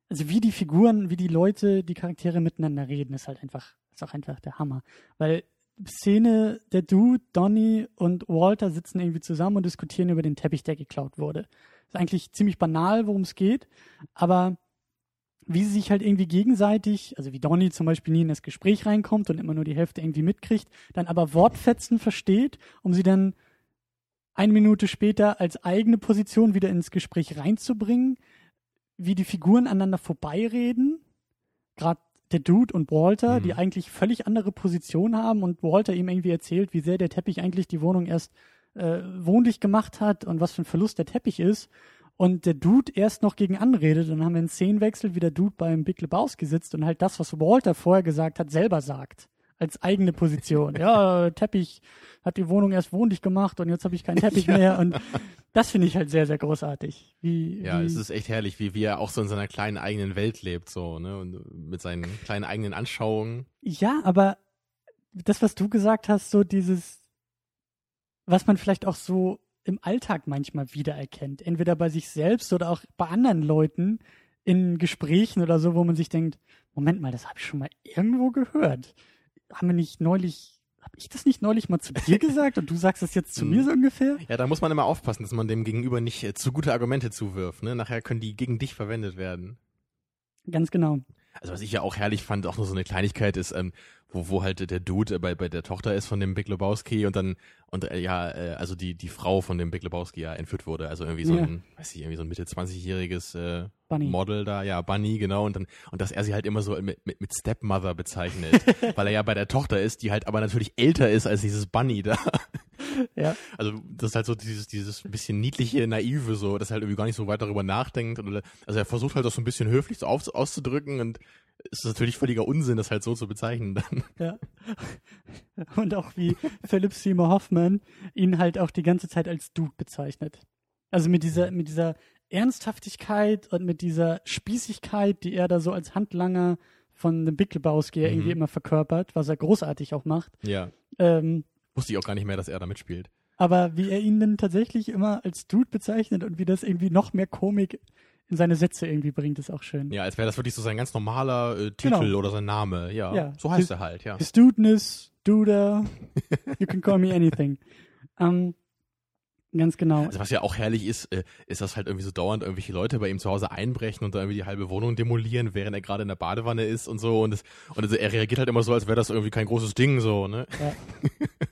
also wie die Figuren, wie die Leute, die Charaktere miteinander reden, ist halt einfach, ist auch einfach der Hammer. Weil Szene, der Dude, Donny und Walter sitzen irgendwie zusammen und diskutieren über den Teppich, der geklaut wurde. Ist eigentlich ziemlich banal, worum es geht, aber wie sie sich halt irgendwie gegenseitig, also wie Donny zum Beispiel nie in das Gespräch reinkommt und immer nur die Hälfte irgendwie mitkriegt, dann aber Wortfetzen versteht, um sie dann eine Minute später als eigene Position wieder ins Gespräch reinzubringen, wie die Figuren aneinander vorbeireden, gerade der Dude und Walter, Mhm. die eigentlich völlig andere Positionen haben und Walter ihm irgendwie erzählt, wie sehr der Teppich eigentlich die Wohnung erst äh, wohnlich gemacht hat und was für ein Verlust der Teppich ist. Und der Dude erst noch gegen anredet. Und dann haben wir einen Szenenwechsel, wie der Dude beim Big Lebowski sitzt und halt das, was Walter vorher gesagt hat, selber sagt. Als eigene Position. ja, Teppich hat die Wohnung erst wohnlich gemacht und jetzt habe ich keinen Teppich mehr. Und das finde ich halt sehr, sehr großartig. Wie, Ja, wie, es ist echt herrlich, wie, wie er auch so in seiner kleinen eigenen Welt lebt, so, ne, und mit seinen kleinen eigenen Anschauungen. Ja, aber das, was du gesagt hast, so dieses, was man vielleicht auch so im Alltag manchmal wiedererkennt, entweder bei sich selbst oder auch bei anderen Leuten in Gesprächen oder so, wo man sich denkt, Moment mal, das habe ich schon mal irgendwo gehört. Haben wir nicht neulich, habe ich das nicht neulich mal zu dir gesagt und du sagst das jetzt zu Mhm. mir so ungefähr? Ja, da muss man immer aufpassen, dass man dem Gegenüber nicht äh, zu gute Argumente zuwirft, ne? Nachher können die gegen dich verwendet werden. Ganz genau. Also was ich ja auch herrlich fand, auch nur so eine Kleinigkeit ist, ähm, wo, wo halt der Dude bei, bei der Tochter ist von dem Big Lebowski und dann, und äh, ja, äh, also die, die Frau von dem Big Lebowski ja entführt wurde. Also irgendwie so Ja. ein, weiß ich, irgendwie so ein Mitte 20-jähriges äh, Bunny. Model da, ja, Bunny, genau, und dann, und dass er sie halt immer so mit, mit, mit Stepmother bezeichnet, weil er ja bei der Tochter ist, die halt aber natürlich älter ist als dieses Bunny da. Ja. Also das ist halt so dieses, dieses bisschen niedliche, naive so, dass er halt irgendwie gar nicht so weit darüber nachdenkt. Also er versucht halt das so ein bisschen höflich so auf, auszudrücken und ist natürlich völliger Unsinn, das halt so zu bezeichnen dann. Ja. Und auch wie Philip Seymour Hoffman ihn halt auch die ganze Zeit als Dude bezeichnet. Also mit dieser, mit dieser Ernsthaftigkeit und mit dieser Spießigkeit, die er da so als Handlanger von dem Big Lebowski Mhm. irgendwie immer verkörpert, was er großartig auch macht. Ja. Ähm, Wusste ich auch gar nicht mehr, dass er da mitspielt. aber wie er ihn dann tatsächlich immer als Dude bezeichnet und wie das irgendwie noch mehr Komik in seine Sätze irgendwie bringt, ist auch schön. Ja, als wäre das wirklich so sein ganz normaler äh, Titel Genau. oder sein Name. Ja, Ja. so heißt His- er halt, ja. His Dudeness, Duder, you can call me anything. Ähm, ganz genau. Also was ja auch herrlich ist, äh, ist, dass halt irgendwie so dauernd irgendwelche Leute bei ihm zu Hause einbrechen und dann irgendwie die halbe Wohnung demolieren, während er gerade in der Badewanne ist und so. Und, das, und also er reagiert halt immer so, als wäre das irgendwie kein großes Ding, so, ne? Ja.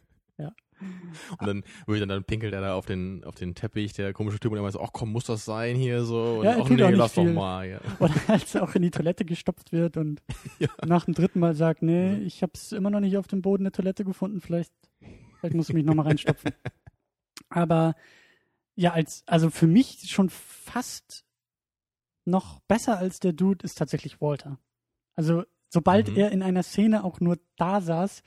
Und dann, würde dann, dann pinkelt er da auf den, auf den Teppich, der komische Typ, und er meint so, ach komm, muss das sein hier so? Und Ja, er ach nee, lass viel. doch mal. Ja. Oder als er auch in die Toilette gestopft wird und Ja. nach dem dritten Mal sagt, nee, Mhm. ich habe es immer noch nicht auf dem Boden der Toilette gefunden, vielleicht, vielleicht muss ich mich nochmal reinstopfen. Aber ja, als, also für mich schon fast noch besser als der Dude ist tatsächlich Walter. Also sobald Mhm. er in einer Szene auch nur da saß,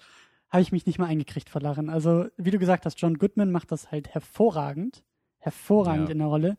habe ich mich nicht mehr eingekriegt vor Lachen. Also wie du gesagt hast, John Goodman macht das halt hervorragend, hervorragend Ja. in der Rolle.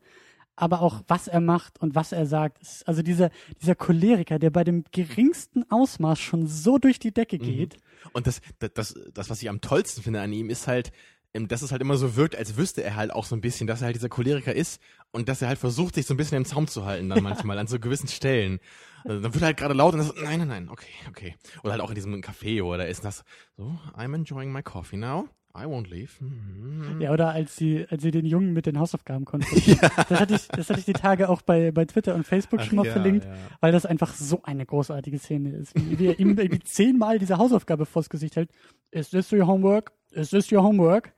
Aber auch was er macht und was er sagt, ist, also dieser, dieser Choleriker, der bei dem geringsten Ausmaß schon so durch die Decke Mhm. geht. Und das, das, das, das, was ich am tollsten finde an ihm, ist halt, dass es halt immer so wirkt, als wüsste er halt auch so ein bisschen, dass er halt dieser Choleriker ist und dass er halt versucht, sich so ein bisschen im Zaum zu halten dann manchmal an so gewissen Stellen. Also dann wird er halt gerade laut und dann so, nein, nein, nein, okay, okay. Oder halt auch in diesem Café, er da ist das so, I'm enjoying my coffee now. I won't leave. Mhm. Ja, oder als sie, als sie den Jungen mit den Hausaufgaben konfrontiert. Das hatte ich, das hatte ich die Tage auch bei, bei Twitter und Facebook Ach schon mal ja, verlinkt, ja. weil das einfach so eine großartige Szene ist. Wie, wie er ihm irgendwie zehnmal diese Hausaufgabe vors Gesicht hält. Is this your homework? Is this your homework?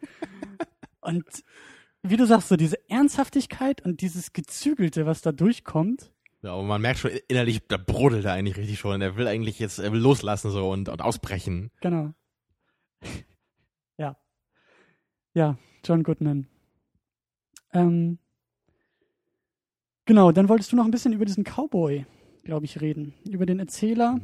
Und wie du sagst, so diese Ernsthaftigkeit und dieses Gezügelte, was da durchkommt, Ja, aber man merkt schon innerlich, da brodelt er eigentlich richtig schon. Er will eigentlich jetzt, er will loslassen so und, und ausbrechen. Genau. ja. Ja, John Goodman. Ähm, genau, dann wolltest du noch ein bisschen über diesen Cowboy, glaube ich, reden. Über den Erzähler.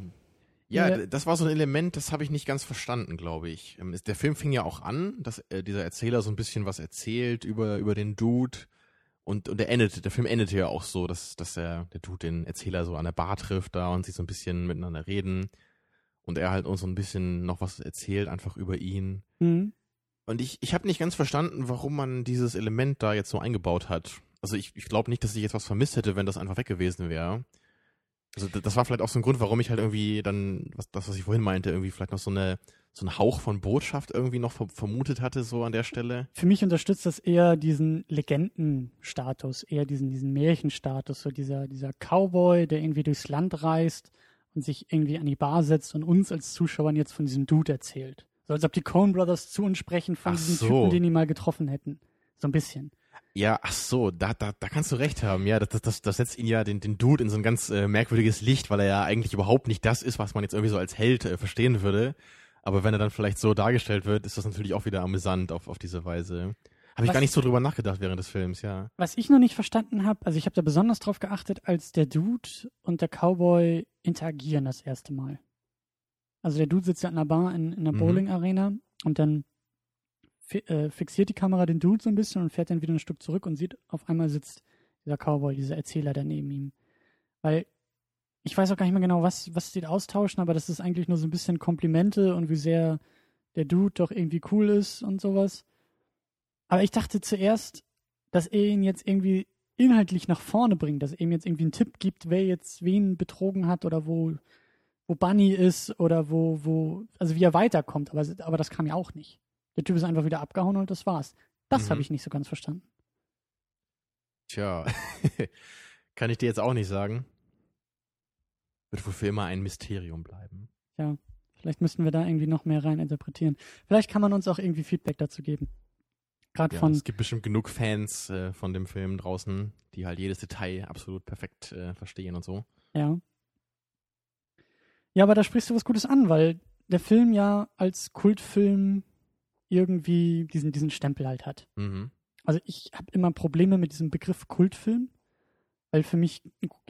Ja, das war so ein Element, das habe ich nicht ganz verstanden, glaube ich. Ähm, Der Film fing ja auch an, dass äh, dieser Erzähler so ein bisschen was erzählt über, über den Dude. Und, und der endete, der Film endete ja auch so, dass, dass der, der Dude den Erzähler so an der Bar trifft da und sie so ein bisschen miteinander reden. Und er halt uns so ein bisschen noch was erzählt, einfach über ihn. Mhm. Und ich, ich habe nicht ganz verstanden, warum man dieses Element da jetzt so eingebaut hat. Also ich, ich glaube nicht, dass ich jetzt was vermisst hätte, wenn das einfach weg gewesen wäre. Also das war vielleicht auch so ein Grund, warum ich halt irgendwie dann, was, das, was ich vorhin meinte, irgendwie vielleicht noch so eine so einen Hauch von Botschaft irgendwie noch ver vermutet hatte, so an der Stelle. Für mich unterstützt das eher diesen Legendenstatus, eher diesen, diesen Märchenstatus, so dieser, dieser Cowboy, der irgendwie durchs Land reist und sich irgendwie an die Bar setzt und uns als Zuschauern jetzt von diesem Dude erzählt. So als ob die Coen Brothers zu uns sprechen von Ach diesem so. Typen, den die mal getroffen hätten. So ein bisschen. Ja, ach so, da, da, da kannst du recht haben. Ja, das, das, das, das setzt ihn ja, den, den Dude, in so ein ganz äh, merkwürdiges Licht, weil er ja eigentlich überhaupt nicht das ist, was man jetzt irgendwie so als Held äh, verstehen würde. Aber wenn er dann vielleicht so dargestellt wird, ist das natürlich auch wieder amüsant auf, auf diese Weise. Habe ich Was- gar nicht so drüber nachgedacht während des Films, ja. Was ich noch nicht verstanden habe, also ich habe da besonders drauf geachtet, als der Dude und der Cowboy interagieren das erste Mal. Also der Dude sitzt ja in einer Bar in, in einer Mhm. Bowling-Arena und dann fi äh, fixiert die Kamera den Dude so ein bisschen und fährt dann wieder ein Stück zurück und sieht, auf einmal sitzt dieser Cowboy, dieser Erzähler da neben ihm. Weil ich weiß auch gar nicht mehr genau, was, was die da austauschen, aber das ist eigentlich nur so ein bisschen Komplimente und wie sehr der Dude doch irgendwie cool ist und sowas. Aber ich dachte zuerst, dass er ihn jetzt irgendwie inhaltlich nach vorne bringt, dass er ihm jetzt irgendwie einen Tipp gibt, wer jetzt wen betrogen hat oder wo, wo Bunny ist oder wo, wo, also wie er weiterkommt. Aber, aber das kam ja auch nicht. Der Typ ist einfach wieder abgehauen und das war's. Das Mhm. habe ich nicht so ganz verstanden. Tja, kann ich dir jetzt auch nicht sagen. wird wohl für immer ein Mysterium bleiben. Ja, vielleicht müssten wir da irgendwie noch mehr rein interpretieren. Vielleicht kann man uns auch irgendwie Feedback dazu geben. Gerade Ja, von, es gibt bestimmt genug Fans äh, von dem Film draußen, die halt jedes Detail absolut perfekt äh, verstehen und so. ja. Ja, aber da sprichst du was Gutes an, weil der Film ja als Kultfilm irgendwie diesen, diesen Stempel halt hat. Mhm. Also ich habe immer Probleme mit diesem Begriff Kultfilm, weil für mich,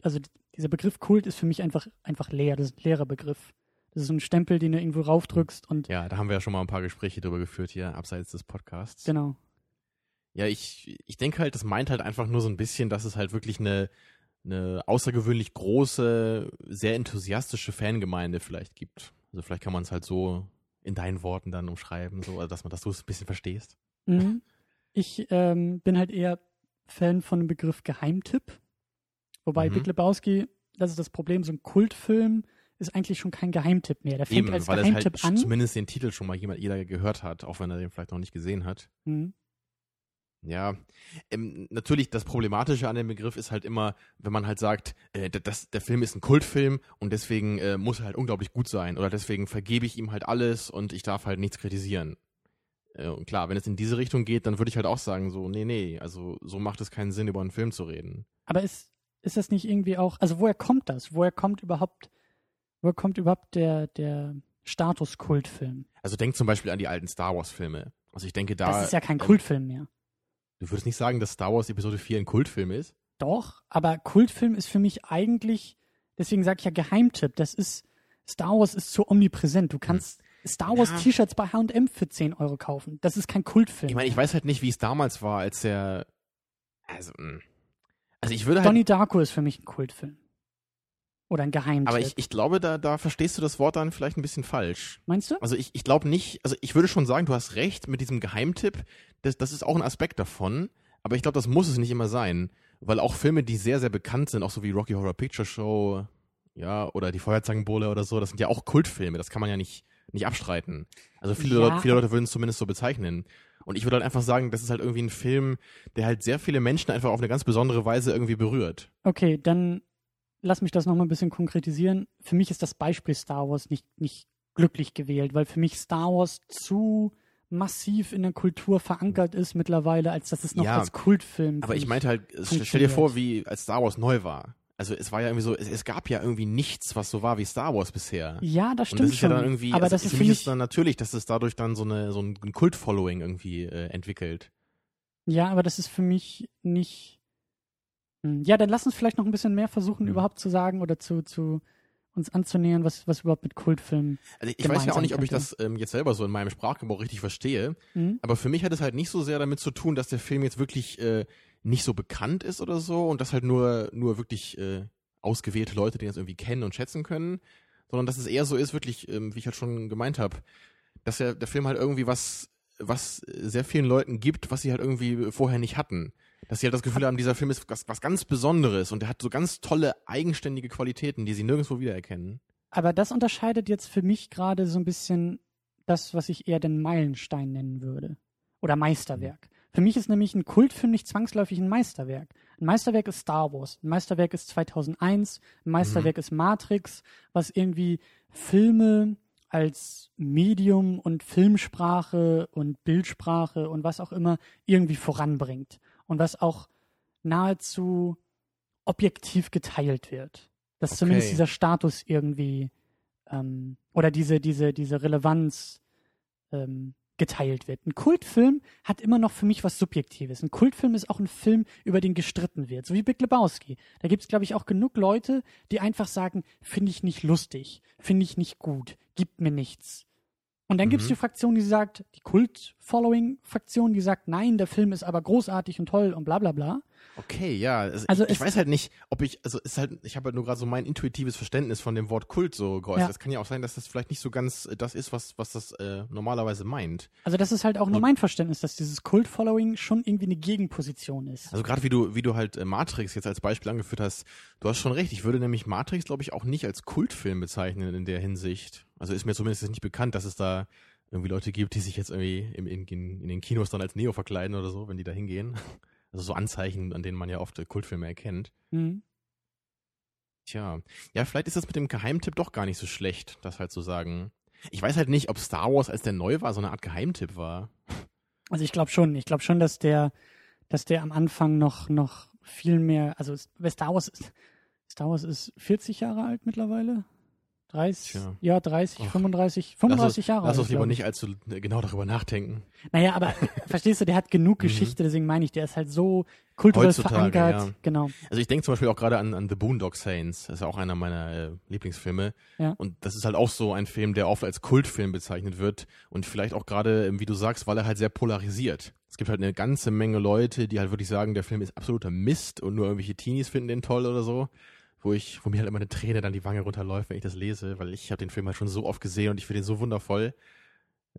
also dieser Begriff Kult ist für mich einfach, einfach leer. Das ist ein leerer Begriff. Das ist so ein Stempel, den du irgendwo raufdrückst und Ja, da haben wir ja schon mal ein paar Gespräche drüber geführt hier, abseits des Podcasts. genau. Ja, ich, ich denke halt, das meint halt einfach nur so ein bisschen, dass es halt wirklich eine, eine außergewöhnlich große, sehr enthusiastische Fangemeinde vielleicht gibt. Also vielleicht kann man es halt so in deinen Worten dann umschreiben, so, also dass man, dass du es ein bisschen verstehst. Mhm. Ich ähm, bin halt eher Fan von dem Begriff Geheimtipp. Wobei Mhm. Big Lebowski, das ist das Problem, so ein Kultfilm ist eigentlich schon kein Geheimtipp mehr. Der fängt Eben, als weil es halt Geheimtipp sch- an. zumindest den Titel schon mal jemand, jeder gehört hat, auch wenn er den vielleicht noch nicht gesehen hat. Mhm. Ja, ähm, natürlich das Problematische an dem Begriff ist halt immer, wenn man halt sagt, äh, das, der Film ist ein Kultfilm und deswegen äh, muss er halt unglaublich gut sein oder deswegen vergebe ich ihm halt alles und ich darf halt nichts kritisieren. Äh, und klar, wenn es in diese Richtung geht, dann würde ich halt auch sagen, so, nee, nee, also so macht es keinen Sinn, über einen Film zu reden. Aber ist, ist das nicht irgendwie auch, also woher kommt das? Woher kommt überhaupt, woher kommt überhaupt der, der Status Kultfilm? Also denk zum Beispiel an die alten Star Wars-Filme. Also ich denke da. Das ist ja kein ähm, Kultfilm mehr. Du würdest nicht sagen, dass Star Wars Episode 4 ein Kultfilm ist? Doch, aber Kultfilm ist für mich eigentlich, deswegen sage ich ja Geheimtipp, das ist, Star Wars ist zu omnipräsent. Du kannst Star Wars Ja. T-Shirts bei H&M für 10 Euro kaufen. Das ist kein Kultfilm. Ich meine, ich weiß halt nicht, wie es damals war, als der. Also, mh. also ich würde halt. Donnie Darko ist für mich ein Kultfilm. Oder ein Geheimtipp. aber ich, ich glaube, da, da verstehst du das Wort dann vielleicht ein bisschen falsch. Meinst du? Also ich, ich glaube nicht, also ich würde schon sagen, du hast recht mit diesem Geheimtipp. Das, das ist auch ein Aspekt davon. Aber ich glaube, das muss es nicht immer sein. Weil auch Filme, die sehr, sehr bekannt sind, auch so wie Rocky Horror Picture Show, ja, oder die Feuerzangenbowle oder so, das sind ja auch Kultfilme. Das kann man ja nicht, nicht abstreiten. Also viele, Ja. Leute, viele Leute würden es zumindest so bezeichnen. Und ich würde halt einfach sagen, das ist halt irgendwie ein Film, der halt sehr viele Menschen einfach auf eine ganz besondere Weise irgendwie berührt. Okay, dann lass mich das nochmal ein bisschen konkretisieren. Für mich ist das Beispiel Star Wars nicht, nicht glücklich gewählt, weil für mich Star Wars zu massiv in der Kultur verankert ist mittlerweile, als dass es noch Ja, als Kultfilm. Aber ich meinte halt, stell dir vor, wie als Star Wars neu war. Also es war ja irgendwie so, es, es gab ja irgendwie nichts, was so war wie Star Wars bisher. Ja, das Und stimmt das ist schon. ja dann irgendwie, aber also das ist für mich, ist dann natürlich, dass es dadurch dann so eine so ein Kult-Following irgendwie äh, entwickelt. ja, aber das ist für mich nicht. Hm, Ja, dann lass uns vielleicht noch ein bisschen mehr versuchen, überhaupt zu sagen oder zu, zu uns anzunähern, was, was überhaupt mit Kultfilmen. Also ich weiß ja auch nicht, ob ich das ähm, jetzt selber so in meinem Sprachgebrauch richtig verstehe, Hm? aber für mich hat es halt nicht so sehr damit zu tun, dass der Film jetzt wirklich äh, nicht so bekannt ist oder so und dass halt nur nur wirklich äh, ausgewählte Leute den jetzt irgendwie kennen und schätzen können, sondern dass es eher so ist, wirklich, ähm, wie ich halt schon gemeint habe, dass der, der Film halt irgendwie was, was sehr vielen Leuten gibt, was sie halt irgendwie vorher nicht hatten. Dass sie halt das Gefühl haben, dieser Film ist was, was ganz Besonderes und der hat so ganz tolle, eigenständige Qualitäten, die sie nirgendwo wiedererkennen. Aber das unterscheidet jetzt für mich gerade so ein bisschen das, was ich eher den Meilenstein nennen würde. Oder Meisterwerk. Für mich ist nämlich ein Kultfilm nicht zwangsläufig ein Meisterwerk. Ein Meisterwerk ist Star Wars. Ein Meisterwerk ist 2001. Ein Meisterwerk ist Matrix, was irgendwie Filme als Medium und Filmsprache und Bildsprache und was auch immer irgendwie voranbringt. Und was auch nahezu objektiv geteilt wird. Dass Okay. zumindest dieser Status irgendwie ähm, oder diese, diese, diese Relevanz ähm, geteilt wird. Ein Kultfilm hat immer noch für mich was Subjektives. Ein Kultfilm ist auch ein Film, über den gestritten wird, so wie Big Lebowski. Da gibt es, glaube ich, auch genug Leute, die einfach sagen, finde ich nicht lustig, finde ich nicht gut, gibt mir nichts. Und dann gibt es Mhm. die Fraktion, die sagt, die Kult-Following-Fraktion, die sagt, nein, der Film ist aber großartig und toll und bla bla bla. Okay, ja. Also, Also ich, ich weiß halt nicht, ob ich, also ist halt, ich habe halt nur gerade so mein intuitives Verständnis von dem Wort Kult so geäußert. Ja. Es kann ja auch sein, dass das vielleicht nicht so ganz äh, das ist, was, was das äh, normalerweise meint. Also das ist halt auch nur Und- mein Verständnis, dass dieses Kult-Following schon irgendwie eine Gegenposition ist. Also gerade wie du, wie du halt äh, Matrix jetzt als Beispiel angeführt hast, du hast schon recht. Ich würde nämlich Matrix, glaube ich, auch nicht als Kultfilm bezeichnen in der Hinsicht. Also ist mir zumindest nicht bekannt, dass es da irgendwie Leute gibt, die sich jetzt irgendwie im, in, in, den Kinos dann als Neo verkleiden oder so, wenn die da hingehen. Also so Anzeichen, an denen man ja oft äh, Kultfilme erkennt. Mhm. Tja, ja, vielleicht ist das mit dem Geheimtipp doch gar nicht so schlecht, das halt zu sagen. Ich weiß halt nicht, ob Star Wars, als der neu war, so eine Art Geheimtipp war. Also ich glaube schon, ich glaube schon, dass der, dass der am Anfang noch, noch viel mehr, also Star Wars ist, Star Wars ist 40 Jahre alt mittlerweile. 30, Tja. ja, 30, Ach. 35, 35 lass Jahre. Lass uns lieber nicht allzu genau darüber nachdenken. Naja, aber verstehst du, der hat genug mhm. Geschichte, deswegen meine ich, der ist halt so kulturell Heutzutage, verankert. Ja. Genau. Also ich denke zum Beispiel auch gerade an, an The Boondock Saints, das ist ja auch einer meiner äh, Lieblingsfilme. Ja. Und das ist halt auch so ein Film, der oft als Kultfilm bezeichnet wird und vielleicht auch gerade, ähm, wie du sagst, weil er halt sehr polarisiert. Es gibt halt eine ganze Menge Leute, die halt wirklich sagen, der Film ist absoluter Mist und nur irgendwelche Teenies finden den toll oder so wo ich, wo mir halt immer eine Träne dann die Wange runterläuft, wenn ich das lese, weil ich habe den Film halt schon so oft gesehen und ich finde ihn so wundervoll.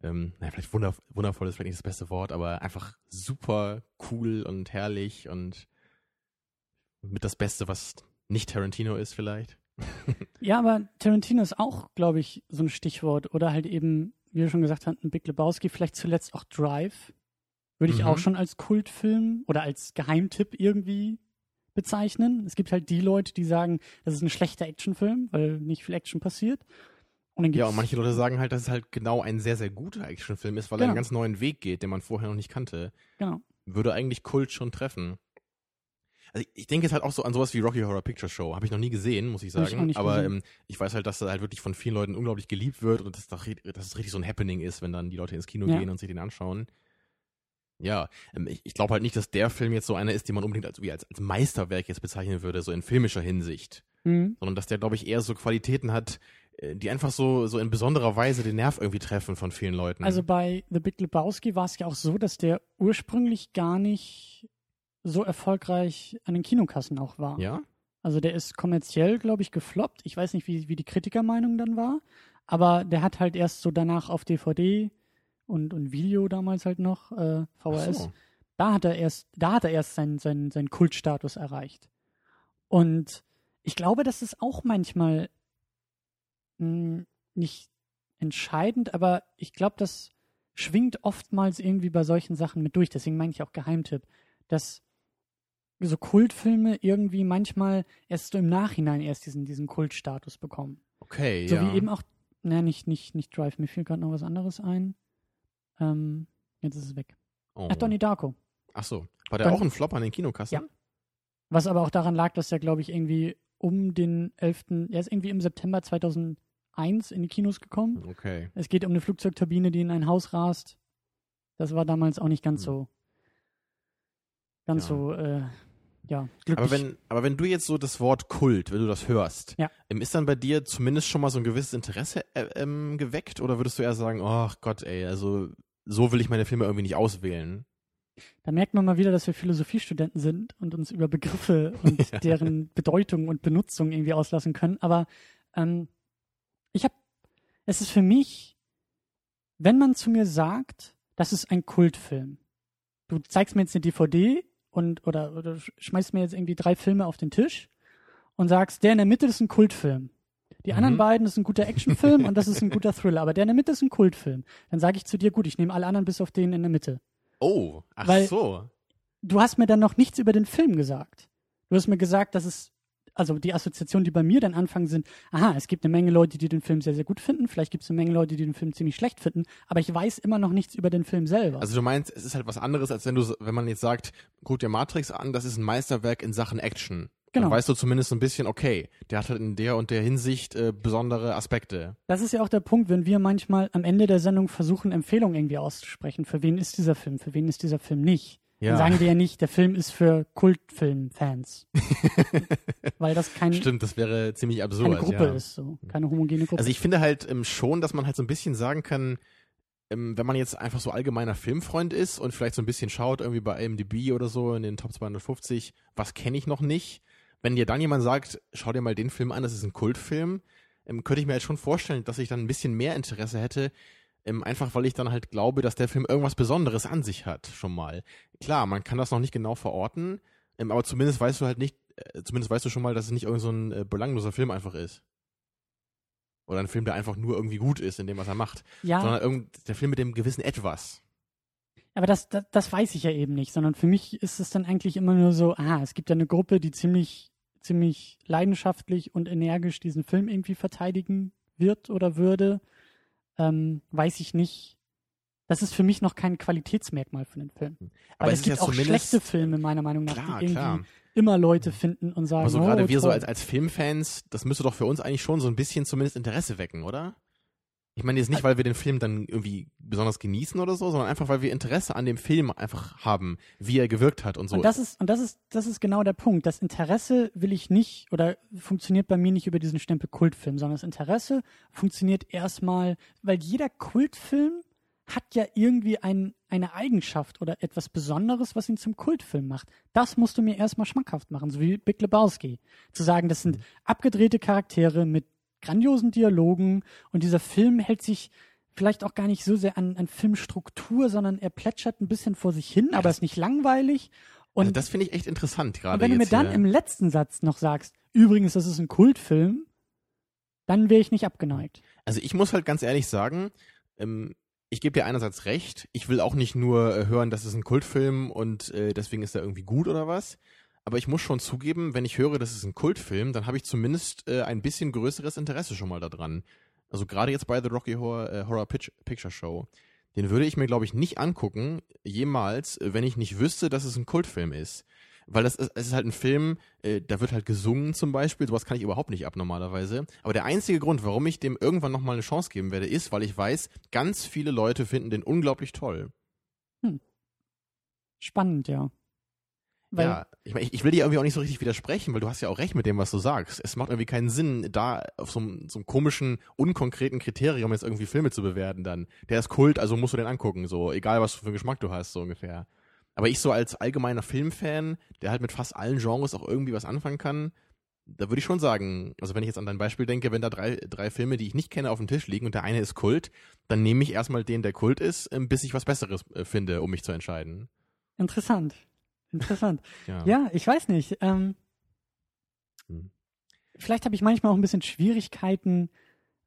Ähm, naja, vielleicht wunder, wundervoll ist vielleicht nicht das beste Wort, aber einfach super cool und herrlich und mit das Beste, was nicht Tarantino ist vielleicht. ja, aber Tarantino ist auch, glaube ich, so ein Stichwort oder halt eben, wie du schon gesagt hast, ein Big Lebowski, vielleicht zuletzt auch Drive. Würde ich mhm. auch schon als Kultfilm oder als Geheimtipp irgendwie bezeichnen. Es gibt halt die Leute, die sagen, das ist ein schlechter Actionfilm, weil nicht viel Action passiert. Und ja, und manche Leute sagen halt, dass es halt genau ein sehr, sehr guter Actionfilm ist, weil genau. er einen ganz neuen Weg geht, den man vorher noch nicht kannte. Genau. Würde eigentlich Kult schon treffen. Also ich, denke jetzt halt auch so an sowas wie Rocky Horror Picture Show. Habe ich noch nie gesehen, muss ich sagen. Ich Aber ähm, ich weiß halt, dass er halt wirklich von vielen Leuten unglaublich geliebt wird und dass, dass es richtig so ein Happening ist, wenn dann die Leute ins Kino ja. gehen und sich den anschauen. Ja, ähm, ich, glaube halt nicht, dass der Film jetzt so einer ist, den man unbedingt als, wie als, als Meisterwerk jetzt bezeichnen würde, so in filmischer Hinsicht. Mhm. Sondern dass der, glaube ich, eher so Qualitäten hat, äh, die einfach so, so in besonderer Weise den Nerv irgendwie treffen von vielen Leuten. Also bei The Big Lebowski war es ja auch so, dass der ursprünglich gar nicht so erfolgreich an den Kinokassen auch war. Ja? Also der ist kommerziell, glaube ich, gefloppt. Ich weiß nicht, wie, wie die Kritikermeinung dann war, aber der hat halt erst so danach auf DVD und, und Video damals halt noch, äh, VHS. So. Da hat er erst, da hat er erst seinen, seinen, seinen Kultstatus erreicht. Und ich glaube, das ist auch manchmal mh, hm, nicht entscheidend, aber ich glaube, das schwingt oftmals irgendwie bei solchen Sachen mit durch. Deswegen meine ich auch Geheimtipp, dass so Kultfilme irgendwie manchmal erst so im Nachhinein erst diesen, diesen Kultstatus bekommen. Okay, so ja. So wie eben auch, naja, nicht, nicht, nicht Drive, mir fiel gerade noch was anderes ein. Ähm, jetzt ist es weg. Oh. Ach, Donnie Darko. Ach so. War der Don auch ein Flop an den Kinokassen? Ja. Was aber auch daran lag, dass er, glaube ich, irgendwie um den 11. Er ist irgendwie im September 2001 in die Kinos gekommen. Okay. Es geht um eine Flugzeugturbine, die in ein Haus rast. Das war damals auch nicht ganz hm. so. Ganz ja. so, äh, ja, glücklich. Aber wenn, aber wenn du jetzt so das Wort Kult, wenn du das hörst, ja. Ähm, ist dann bei dir zumindest schon mal so ein gewisses Interesse äh, ähm, geweckt oder würdest du eher sagen, ach Gott, ey, also so will ich meine Filme irgendwie nicht auswählen? Da merkt man mal wieder, dass wir Philosophiestudenten sind und uns über Begriffe und ja. deren Bedeutung und Benutzung irgendwie auslassen können. Aber ähm, ich habe, es ist für mich, wenn man zu mir sagt, das ist ein Kultfilm. Du zeigst mir jetzt eine DVD und oder, oder schmeißt mir jetzt irgendwie drei Filme auf den Tisch und sagst, der in der Mitte ist ein Kultfilm. Die mhm. anderen beiden ist ein guter Actionfilm und das ist ein guter Thriller, aber der in der Mitte ist ein Kultfilm. Dann sage ich zu dir, gut, ich nehme alle anderen bis auf den in der Mitte. Oh, ach Weil so. Du hast mir dann noch nichts über den Film gesagt. Du hast mir gesagt, dass es also die Assoziationen, die bei mir dann anfangen, sind, aha, es gibt eine Menge Leute, die den Film sehr, sehr gut finden, vielleicht gibt es eine Menge Leute, die den Film ziemlich schlecht finden, aber ich weiß immer noch nichts über den Film selber. Also du meinst, es ist halt was anderes, als wenn du, wenn man jetzt sagt, guck dir Matrix an, das ist ein Meisterwerk in Sachen Action. Genau. Dann weißt du zumindest ein bisschen, okay, der hat halt in der und der Hinsicht äh, besondere Aspekte. Das ist ja auch der Punkt, wenn wir manchmal am Ende der Sendung versuchen, Empfehlungen irgendwie auszusprechen. Für wen ist dieser Film, für wen ist dieser Film nicht? Ja. Dann sagen wir ja nicht, der Film ist für Kultfilm-Fans. Weil das kein, Stimmt, das wäre ziemlich absurd. Keine Gruppe ja. ist, so. Keine homogene Gruppe. Also ich finde halt ähm, schon, dass man halt so ein bisschen sagen kann, ähm, wenn man jetzt einfach so allgemeiner Filmfreund ist und vielleicht so ein bisschen schaut, irgendwie bei IMDb oder so in den Top 250, was kenne ich noch nicht, wenn dir dann jemand sagt, schau dir mal den Film an, das ist ein Kultfilm, ähm, könnte ich mir halt schon vorstellen, dass ich dann ein bisschen mehr Interesse hätte, ähm, einfach weil ich dann halt glaube, dass der Film irgendwas Besonderes an sich hat, schon mal. Klar, man kann das noch nicht genau verorten, ähm, aber zumindest weißt du halt nicht, äh, zumindest weißt du schon mal, dass es nicht irgend so ein äh, belangloser Film einfach ist. Oder ein Film, der einfach nur irgendwie gut ist in dem, was er macht. Ja. Sondern irgend, der Film mit dem gewissen Etwas. Aber das, das, das weiß ich ja eben nicht, sondern für mich ist es dann eigentlich immer nur so, ah, es gibt ja eine Gruppe, die ziemlich ziemlich leidenschaftlich und energisch diesen Film irgendwie verteidigen wird oder würde, ähm, weiß ich nicht. Das ist für mich noch kein Qualitätsmerkmal für den Film. Aber Weil es es gibt ja auch schlechte Filme, meiner Meinung nach, Klar, die irgendwie klar. immer Leute finden und sagen, Aber so oh, gerade wir so toll. als, als Filmfans, das müsste doch für uns eigentlich schon so ein bisschen zumindest Interesse wecken, oder? Ich meine jetzt nicht, weil wir den Film dann irgendwie besonders genießen oder so, sondern einfach, weil wir Interesse an dem Film einfach haben, wie er gewirkt hat und so. Und das ist, und das ist, das ist genau der Punkt. Das Interesse will ich nicht oder funktioniert bei mir nicht über diesen Stempel Kultfilm, sondern das Interesse funktioniert erstmal, weil jeder Kultfilm hat ja irgendwie ein, eine Eigenschaft oder etwas Besonderes, was ihn zum Kultfilm macht. Das musst du mir erstmal schmackhaft machen, so wie Big Lebowski. Zu sagen, das sind abgedrehte Charaktere mit grandiosen Dialogen und dieser Film hält sich vielleicht auch gar nicht so sehr an, an Filmstruktur, sondern er plätschert ein bisschen vor sich hin, aber ist nicht langweilig. Und, also das finde ich echt interessant gerade und wenn du mir dann hier. im letzten Satz noch sagst, übrigens, das ist ein Kultfilm, dann wäre ich nicht abgeneigt. Also ich muss halt ganz ehrlich sagen, ähm, ich gebe dir einerseits recht, ich will auch nicht nur äh, hören, das ist ein Kultfilm und äh, deswegen ist er irgendwie gut oder was. Aber ich muss schon zugeben, wenn ich höre, das ist ein Kultfilm, dann habe ich zumindest äh, ein bisschen größeres Interesse schon mal daran. Also gerade jetzt bei The Rocky Horror, äh, Horror Pitch, Picture Show. Den würde ich mir, glaube ich, nicht angucken, jemals, wenn ich nicht wüsste, dass es ein Kultfilm ist. Weil das ist, es ist halt ein Film, äh, da wird halt gesungen zum Beispiel, sowas kann ich überhaupt nicht ab normalerweise. Aber der einzige Grund, warum ich dem irgendwann nochmal eine Chance geben werde, ist, weil ich weiß, ganz viele Leute finden den unglaublich toll. Spannend, ja. Weil, ja, ich, mein, ich, will dir irgendwie auch nicht so richtig widersprechen, weil du hast ja auch recht mit dem, was du sagst. Es macht irgendwie keinen Sinn, da auf so einem, so einem komischen, unkonkreten Kriterium jetzt irgendwie Filme zu bewerten dann. Der ist Kult, also musst du den angucken, so, egal was für einen Geschmack du hast, so ungefähr. Aber ich so als allgemeiner Filmfan, der halt mit fast allen Genres auch irgendwie was anfangen kann, da würde ich schon sagen, also wenn ich jetzt an dein Beispiel denke, wenn da drei, drei Filme, die ich nicht kenne, auf dem Tisch liegen und der eine ist Kult, dann nehme ich erstmal den, der Kult ist, ähm, bis ich was Besseres äh, finde, um mich zu entscheiden. Interessant. Interessant. Ja. Ja, ich weiß nicht. Ähm, Hm. Vielleicht habe ich manchmal auch ein bisschen Schwierigkeiten,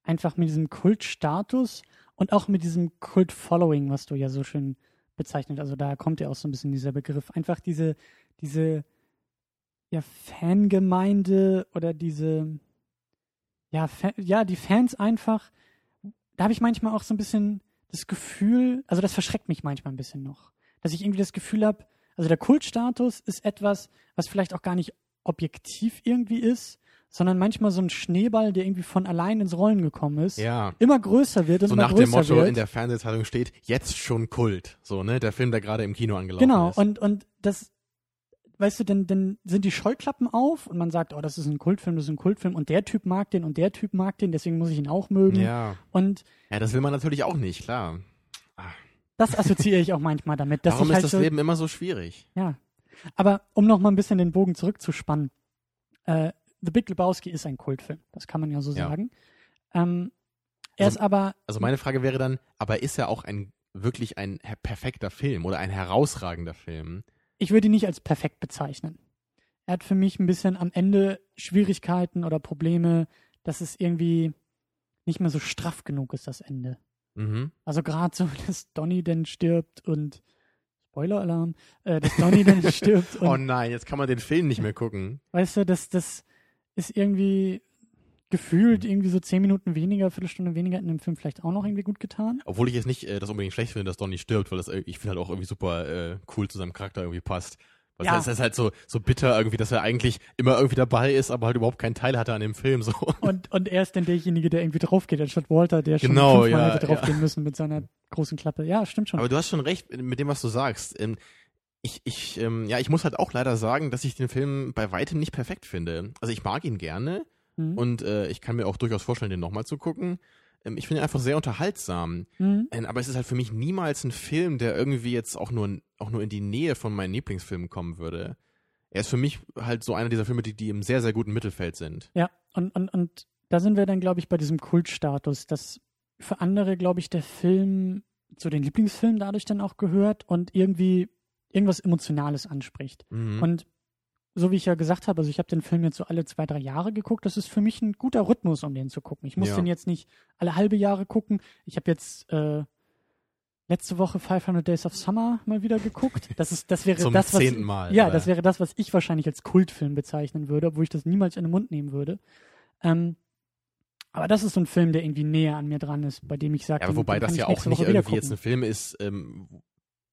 einfach mit diesem Kultstatus und auch mit diesem Kult-Following, was du ja so schön bezeichnet. Also da kommt ja auch so ein bisschen dieser Begriff. Einfach diese, diese ja, Fangemeinde oder diese, ja, Fa ja, die Fans einfach. Da habe ich manchmal auch so ein bisschen das Gefühl, also das verschreckt mich manchmal ein bisschen noch, dass ich irgendwie das Gefühl habe, also der Kultstatus ist etwas, was vielleicht auch gar nicht objektiv irgendwie ist, sondern manchmal so ein Schneeball, der irgendwie von allein ins Rollen gekommen ist, ja. immer größer wird und So immer nach größer dem Motto wird. in der Fernsehzeitung steht, jetzt schon Kult. So, ne? Der Film, der gerade im Kino angelaufen genau, ist. und, und das, weißt du, dann, dann sind die Scheuklappen auf und man sagt, oh, das ist ein Kultfilm, das ist ein Kultfilm und der Typ mag den und der Typ mag den, deswegen muss ich ihn auch mögen. ja. Und ja, das will man natürlich auch nicht, klar. Das assoziiere ich auch manchmal damit, dass Warum ist halt das so, Leben immer so schwierig? Ja. Aber um noch mal ein bisschen den Bogen zurückzuspannen, äh, The Big Lebowski ist ein Kultfilm, das kann man ja so Ja. sagen. Ähm, er Also- ist aber, Also meine Frage wäre dann, aber ist er auch ein wirklich ein perfekter Film oder ein herausragender Film? ich würde ihn nicht als perfekt bezeichnen. Er hat für mich ein bisschen am Ende Schwierigkeiten oder Probleme, dass es irgendwie nicht mehr so straff genug ist, das Ende. Mhm. Also gerade so, dass Donny dann stirbt und Spoiler-Alarm, äh, dass Donny dann stirbt und Oh nein, jetzt kann man den Film nicht mehr gucken. Weißt du, das, das ist irgendwie gefühlt irgendwie so zehn Minuten weniger, Viertelstunde weniger in dem Film vielleicht auch noch irgendwie gut getan. Obwohl ich jetzt nicht äh, das unbedingt schlecht finde, dass Donnie stirbt, weil das äh, ich finde halt auch irgendwie super äh, cool zu seinem Charakter irgendwie passt. Weil Ja. das ist halt so, so bitter irgendwie, dass er eigentlich immer irgendwie dabei ist, aber halt überhaupt keinen Teil hatte an dem Film. So. Und, und er ist dann derjenige, der irgendwie drauf geht, anstatt Walter, der schon Genau, fünfmal ja, hätte drauf ja. müssen mit seiner großen Klappe. Ja, stimmt schon. Aber du hast schon recht mit dem, was du sagst. Ähm, ich, ich, ähm, ja, ich muss halt auch leider sagen, dass ich den Film bei weitem nicht perfekt finde. Also ich mag ihn gerne Mhm. und äh, ich kann mir auch durchaus vorstellen, den nochmal zu gucken. Ähm, ich finde ihn einfach sehr unterhaltsam. Mhm. Ähm, aber es ist halt für mich niemals ein Film, der irgendwie jetzt auch nur, auch nur in die Nähe von meinen Lieblingsfilmen kommen würde. Er ist für mich halt so einer dieser Filme, die, die im sehr, sehr guten Mittelfeld sind. Ja, und, und, und da sind wir dann, glaube ich, bei diesem Kultstatus, dass für andere, glaube ich, der Film zu den Lieblingsfilmen dadurch dann auch gehört und irgendwie irgendwas Emotionales anspricht. Mhm. Und so wie ich ja gesagt habe, also ich habe den Film jetzt so alle zwei, drei Jahre geguckt. Das ist für mich ein guter Rhythmus, um den zu gucken. Ich muss Ja. den jetzt nicht alle halbe Jahre gucken. Ich habe jetzt äh, letzte Woche 500 Days of Summer mal wieder geguckt. Das ist, das wäre Zum das, was, zehnten Mal. ja, oder? das wäre das, was ich wahrscheinlich als Kultfilm bezeichnen würde, obwohl ich das niemals in den Mund nehmen würde. Ähm, aber das ist so ein Film, der irgendwie näher an mir dran ist, bei dem ich sage, Ja, den- wobei den das ja auch nicht Woche irgendwie jetzt ein. Film ist, ähm,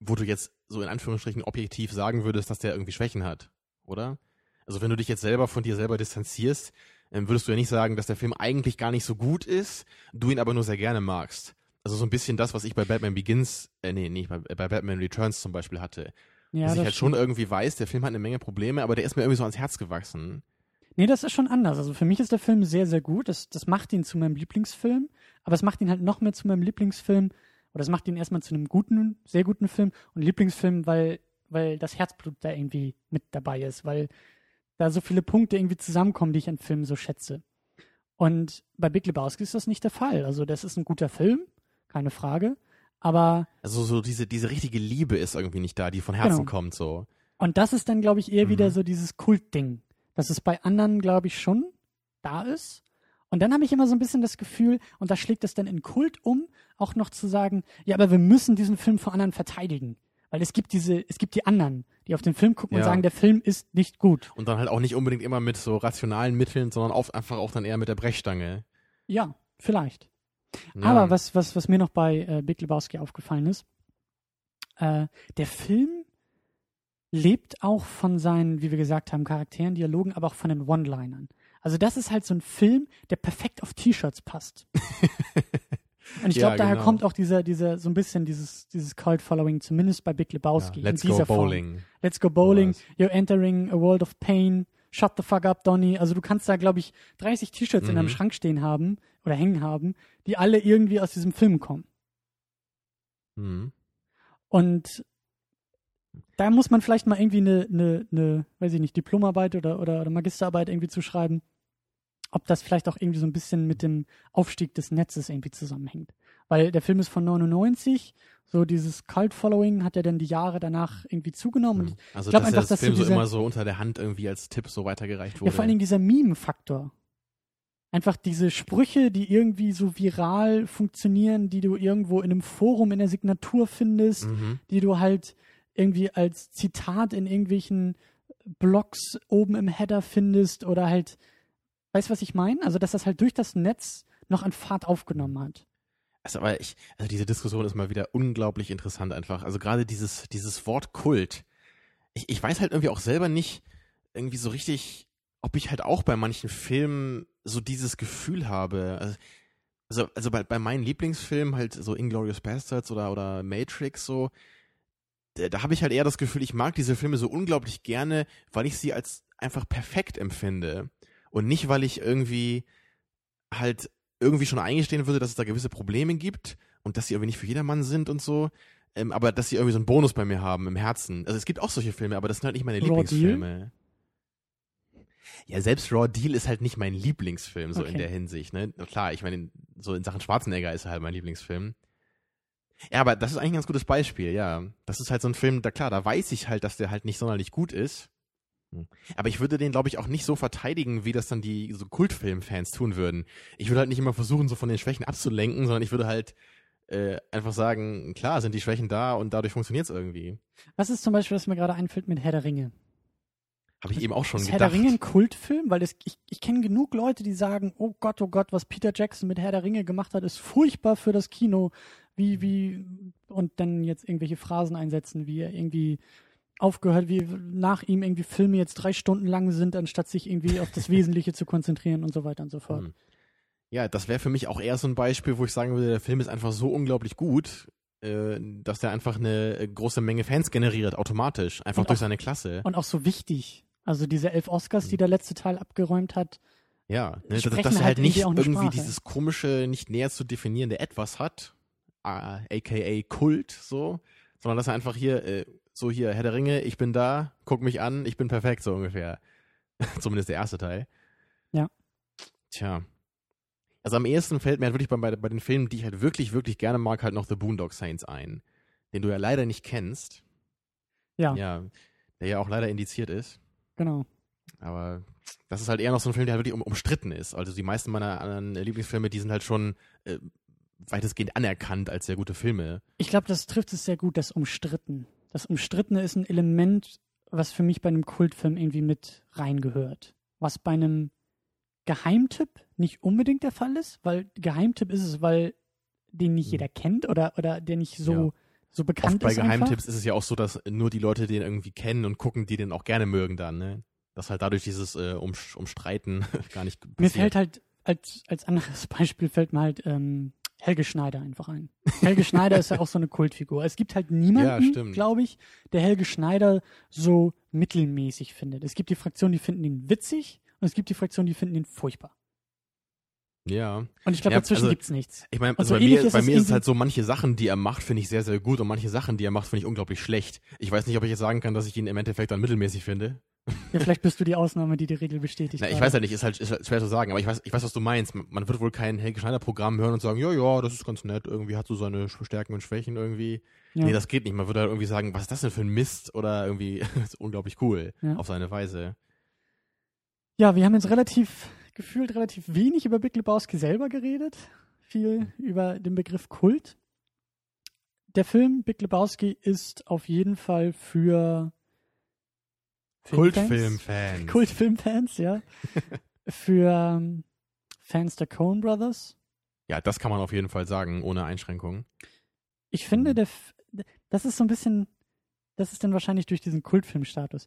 wo du jetzt so in Anführungsstrichen objektiv sagen würdest, dass der irgendwie Schwächen hat, oder? Also wenn du dich jetzt selber von dir selber distanzierst, ähm, würdest du ja nicht sagen, dass der Film eigentlich gar nicht so gut ist, du ihn aber nur sehr gerne magst. Also so ein bisschen das, was ich bei Batman Begins, äh, nee, nicht bei, bei Batman Returns zum Beispiel hatte. Ja, dass ich das halt schon irgendwie weiß, der Film hat eine Menge Probleme, aber der ist mir irgendwie so ans Herz gewachsen. Nee, das ist schon anders. Also für mich ist der Film sehr, sehr gut. Das, das macht ihn zu meinem Lieblingsfilm, aber es macht ihn halt noch mehr zu meinem Lieblingsfilm. Oder es macht ihn erstmal zu einem guten, sehr guten Film und Lieblingsfilm, weil, weil das Herzblut da irgendwie mit dabei ist, weil da so viele Punkte irgendwie zusammenkommen, die ich an Filmen so schätze. Und bei Big Lebowski ist das nicht der Fall. Also das ist ein guter Film, keine Frage. Aber Also so diese, diese richtige Liebe ist irgendwie nicht da, die von Herzen Genau. kommt, so. Und das ist dann, glaube ich, eher Mhm. wieder so dieses Kultding, dass es bei anderen, glaube ich, schon da ist. Und dann habe ich immer so ein bisschen das Gefühl, und da schlägt es dann in Kult um, auch noch zu sagen, ja, aber wir müssen diesen Film vor anderen verteidigen. Weil es gibt diese, es gibt die anderen, die auf den Film gucken und Ja. sagen, der Film ist nicht gut. Und dann halt auch nicht unbedingt immer mit so rationalen Mitteln, sondern auf, einfach auch dann eher mit der Brechstange. Ja, vielleicht. Ja. Aber was, was, was mir noch bei äh, Big Lebowski aufgefallen ist, äh, der Film lebt auch von seinen, wie wir gesagt haben, Charakteren, Dialogen, aber auch von den One-Linern. Also das ist halt so ein Film, der perfekt auf T-Shirts passt. Und ich Ja, glaube, daher genau. kommt auch dieser, dieser, so ein bisschen dieses, dieses Cult-Following, zumindest bei Big Lebowski. ja, Let's in dieser go Form. bowling. Let's go bowling, you're entering a world of pain, shut the fuck up, Donny. Also du kannst da, glaube ich, 30 T-Shirts in Mhm. deinem Schrank stehen haben oder hängen haben, die alle irgendwie aus diesem Film kommen. Mhm. Und da muss man vielleicht mal irgendwie eine, eine, eine weiß ich nicht, Diplomarbeit oder, oder, oder Magisterarbeit irgendwie zu schreiben, ob das vielleicht auch irgendwie so ein bisschen mit dem Aufstieg des Netzes irgendwie zusammenhängt. Weil der Film ist von 99, so dieses Cult-Following hat ja dann die Jahre danach irgendwie zugenommen. Und Also glaub dass einfach, das dass Film so dieser- immer so unter der Hand irgendwie als Tipp so weitergereicht Ja, wurde. vor allen Dingen dieser Meme-Faktor. Einfach diese Sprüche, die irgendwie so viral funktionieren, die du irgendwo in einem Forum in der Signatur findest, mhm. die du halt irgendwie als Zitat in irgendwelchen Blogs oben im Header findest oder halt, weißt du, was ich meine? Also, dass das halt durch das Netz noch an Fahrt aufgenommen hat. Also, aber ich, also diese Diskussion ist mal wieder unglaublich interessant einfach. Also gerade dieses, dieses Wort Kult. Ich, ich weiß halt irgendwie auch selber nicht irgendwie so richtig, ob ich halt auch bei manchen Filmen so dieses Gefühl habe. Also, also, also bei, bei meinen Lieblingsfilmen halt so Inglourious Bastards oder, oder Matrix so, da, da habe ich halt eher das Gefühl, ich mag diese Filme so unglaublich gerne, weil ich sie als einfach perfekt empfinde. Und nicht, weil ich irgendwie halt irgendwie schon eingestehen würde, dass es da gewisse Probleme gibt und dass sie irgendwie nicht für jedermann sind und so. Ähm, aber dass sie irgendwie so einen Bonus bei mir haben im Herzen. Also es gibt auch solche Filme, aber das sind halt nicht meine Raw Lieblingsfilme. Ja, selbst Raw Deal ist halt nicht mein Lieblingsfilm, so in Okay. der Hinsicht, ne? Klar, ich meine, so in Sachen Schwarzenegger ist er halt mein Lieblingsfilm. Ja, aber das ist eigentlich ein ganz gutes Beispiel, ja. Das ist halt so ein Film, da klar, da weiß ich halt, dass der halt nicht sonderlich gut ist. Aber ich würde den, glaube ich, auch nicht so verteidigen, wie das dann die so Kultfilmfans tun würden. Ich würde halt nicht immer versuchen, so von den Schwächen abzulenken, sondern ich würde halt äh, einfach sagen, klar, sind die Schwächen da und dadurch funktioniert es irgendwie. Was ist zum Beispiel, was mir gerade einfällt mit Herr der Ringe? Habe ich eben auch schon ist Herr gedacht. der Ringe ein Kultfilm? Weil es, ich, ich kenne genug Leute, die sagen, oh Gott, oh Gott, was Peter Jackson mit Herr der Ringe gemacht hat, ist furchtbar für das Kino. Wie, wie, und dann jetzt irgendwelche Phrasen einsetzen, wie er irgendwie aufgehört, wie nach ihm irgendwie Filme jetzt drei Stunden lang sind, anstatt sich irgendwie auf das Wesentliche zu konzentrieren und so weiter und so fort. Hm. Ja, das wäre für mich auch eher so ein Beispiel, wo ich sagen würde, der Film ist einfach so unglaublich gut, äh, dass der einfach eine äh, große Menge Fans generiert, automatisch. Einfach Und durch auch- seine Klasse. Und auch so wichtig. Also diese elf Oscars, die der letzte Teil abgeräumt hat, Ja, ne, dass, dass er halt halt nicht irgendwie Sprache. dieses komische, nicht näher zu definierende Etwas hat, aka Kult, so, sondern dass er einfach hier, äh, so hier, Herr der Ringe, ich bin da, guck mich an, ich bin perfekt, so ungefähr. Zumindest der erste Teil. Ja. Tja. Also am ehesten fällt mir halt wirklich bei, bei, bei den Filmen, die ich halt wirklich, wirklich gerne mag, halt noch The Boondock Saints ein. Den du ja leider nicht kennst. ja, Ja. Der ja auch leider indiziert ist. genau. Aber das ist halt eher noch so ein Film, der halt wirklich um, umstritten ist. Also die meisten meiner anderen Lieblingsfilme, die sind halt schon äh, weitestgehend anerkannt als sehr gute Filme. Ich glaube, das trifft es sehr gut, das Umstritten. Das Umstrittene ist ein Element, was für mich bei einem Kultfilm irgendwie mit reingehört. Was bei einem Geheimtipp nicht unbedingt der Fall ist, weil Geheimtipp ist es, weil den nicht Hm. jeder kennt oder, oder der nicht so, Ja. so bekannt Oft bei ist. einfach. Geheimtipps ist es ja auch so, dass nur die Leute den irgendwie kennen und gucken, die den auch gerne mögen dann, ne? Dass halt dadurch dieses äh, um, Umstreiten gar nicht passiert. Mir fällt halt als, als anderes Beispiel fällt mir halt ähm, Helge Schneider einfach ein. Helge Schneider ist ja auch so eine Kultfigur. Es gibt halt Ja, niemanden, stimmt. glaube ich, der Helge Schneider so mittelmäßig findet. Es gibt die Fraktion, die finden ihn witzig und es gibt die Fraktion, die finden ihn furchtbar. Ja. Und ich glaube, Ja, dazwischen also- gibt's nichts. Ich meine, also so bei mir, ist bei es mir ist es halt so, manche Sachen, die er macht, finde ich sehr, sehr gut und manche Sachen, die er macht, finde ich unglaublich schlecht. Ich weiß nicht, ob ich jetzt sagen kann, dass ich ihn im Endeffekt dann mittelmäßig finde. Ja, vielleicht bist du die Ausnahme, die die Regel bestätigt. Na, ich weiß ja nicht, ist halt, ist halt schwer zu sagen, aber ich weiß, ich weiß, was du meinst. Man wird wohl kein Helge Schneider Programm hören und sagen, ja, ja, das ist ganz nett, irgendwie hat so seine Stärken und Schwächen irgendwie. Ja. Nee, das geht nicht. Man würde halt irgendwie sagen, was ist das denn für ein Mist oder irgendwie ist unglaublich cool Ja. auf seine Weise. Ja, wir haben jetzt relativ, gefühlt relativ wenig über Big Lebowski selber geredet. Viel über den Begriff Kult. Der Film Big Lebowski ist auf jeden Fall für? Kultfilmfans. Kultfilmfans, ja. für ähm, Fans der Coen Brothers. Ja, das kann man auf jeden Fall sagen, ohne Einschränkung. Ich finde, Mhm. der, das ist so ein bisschen, das ist dann wahrscheinlich durch diesen Kultfilmstatus.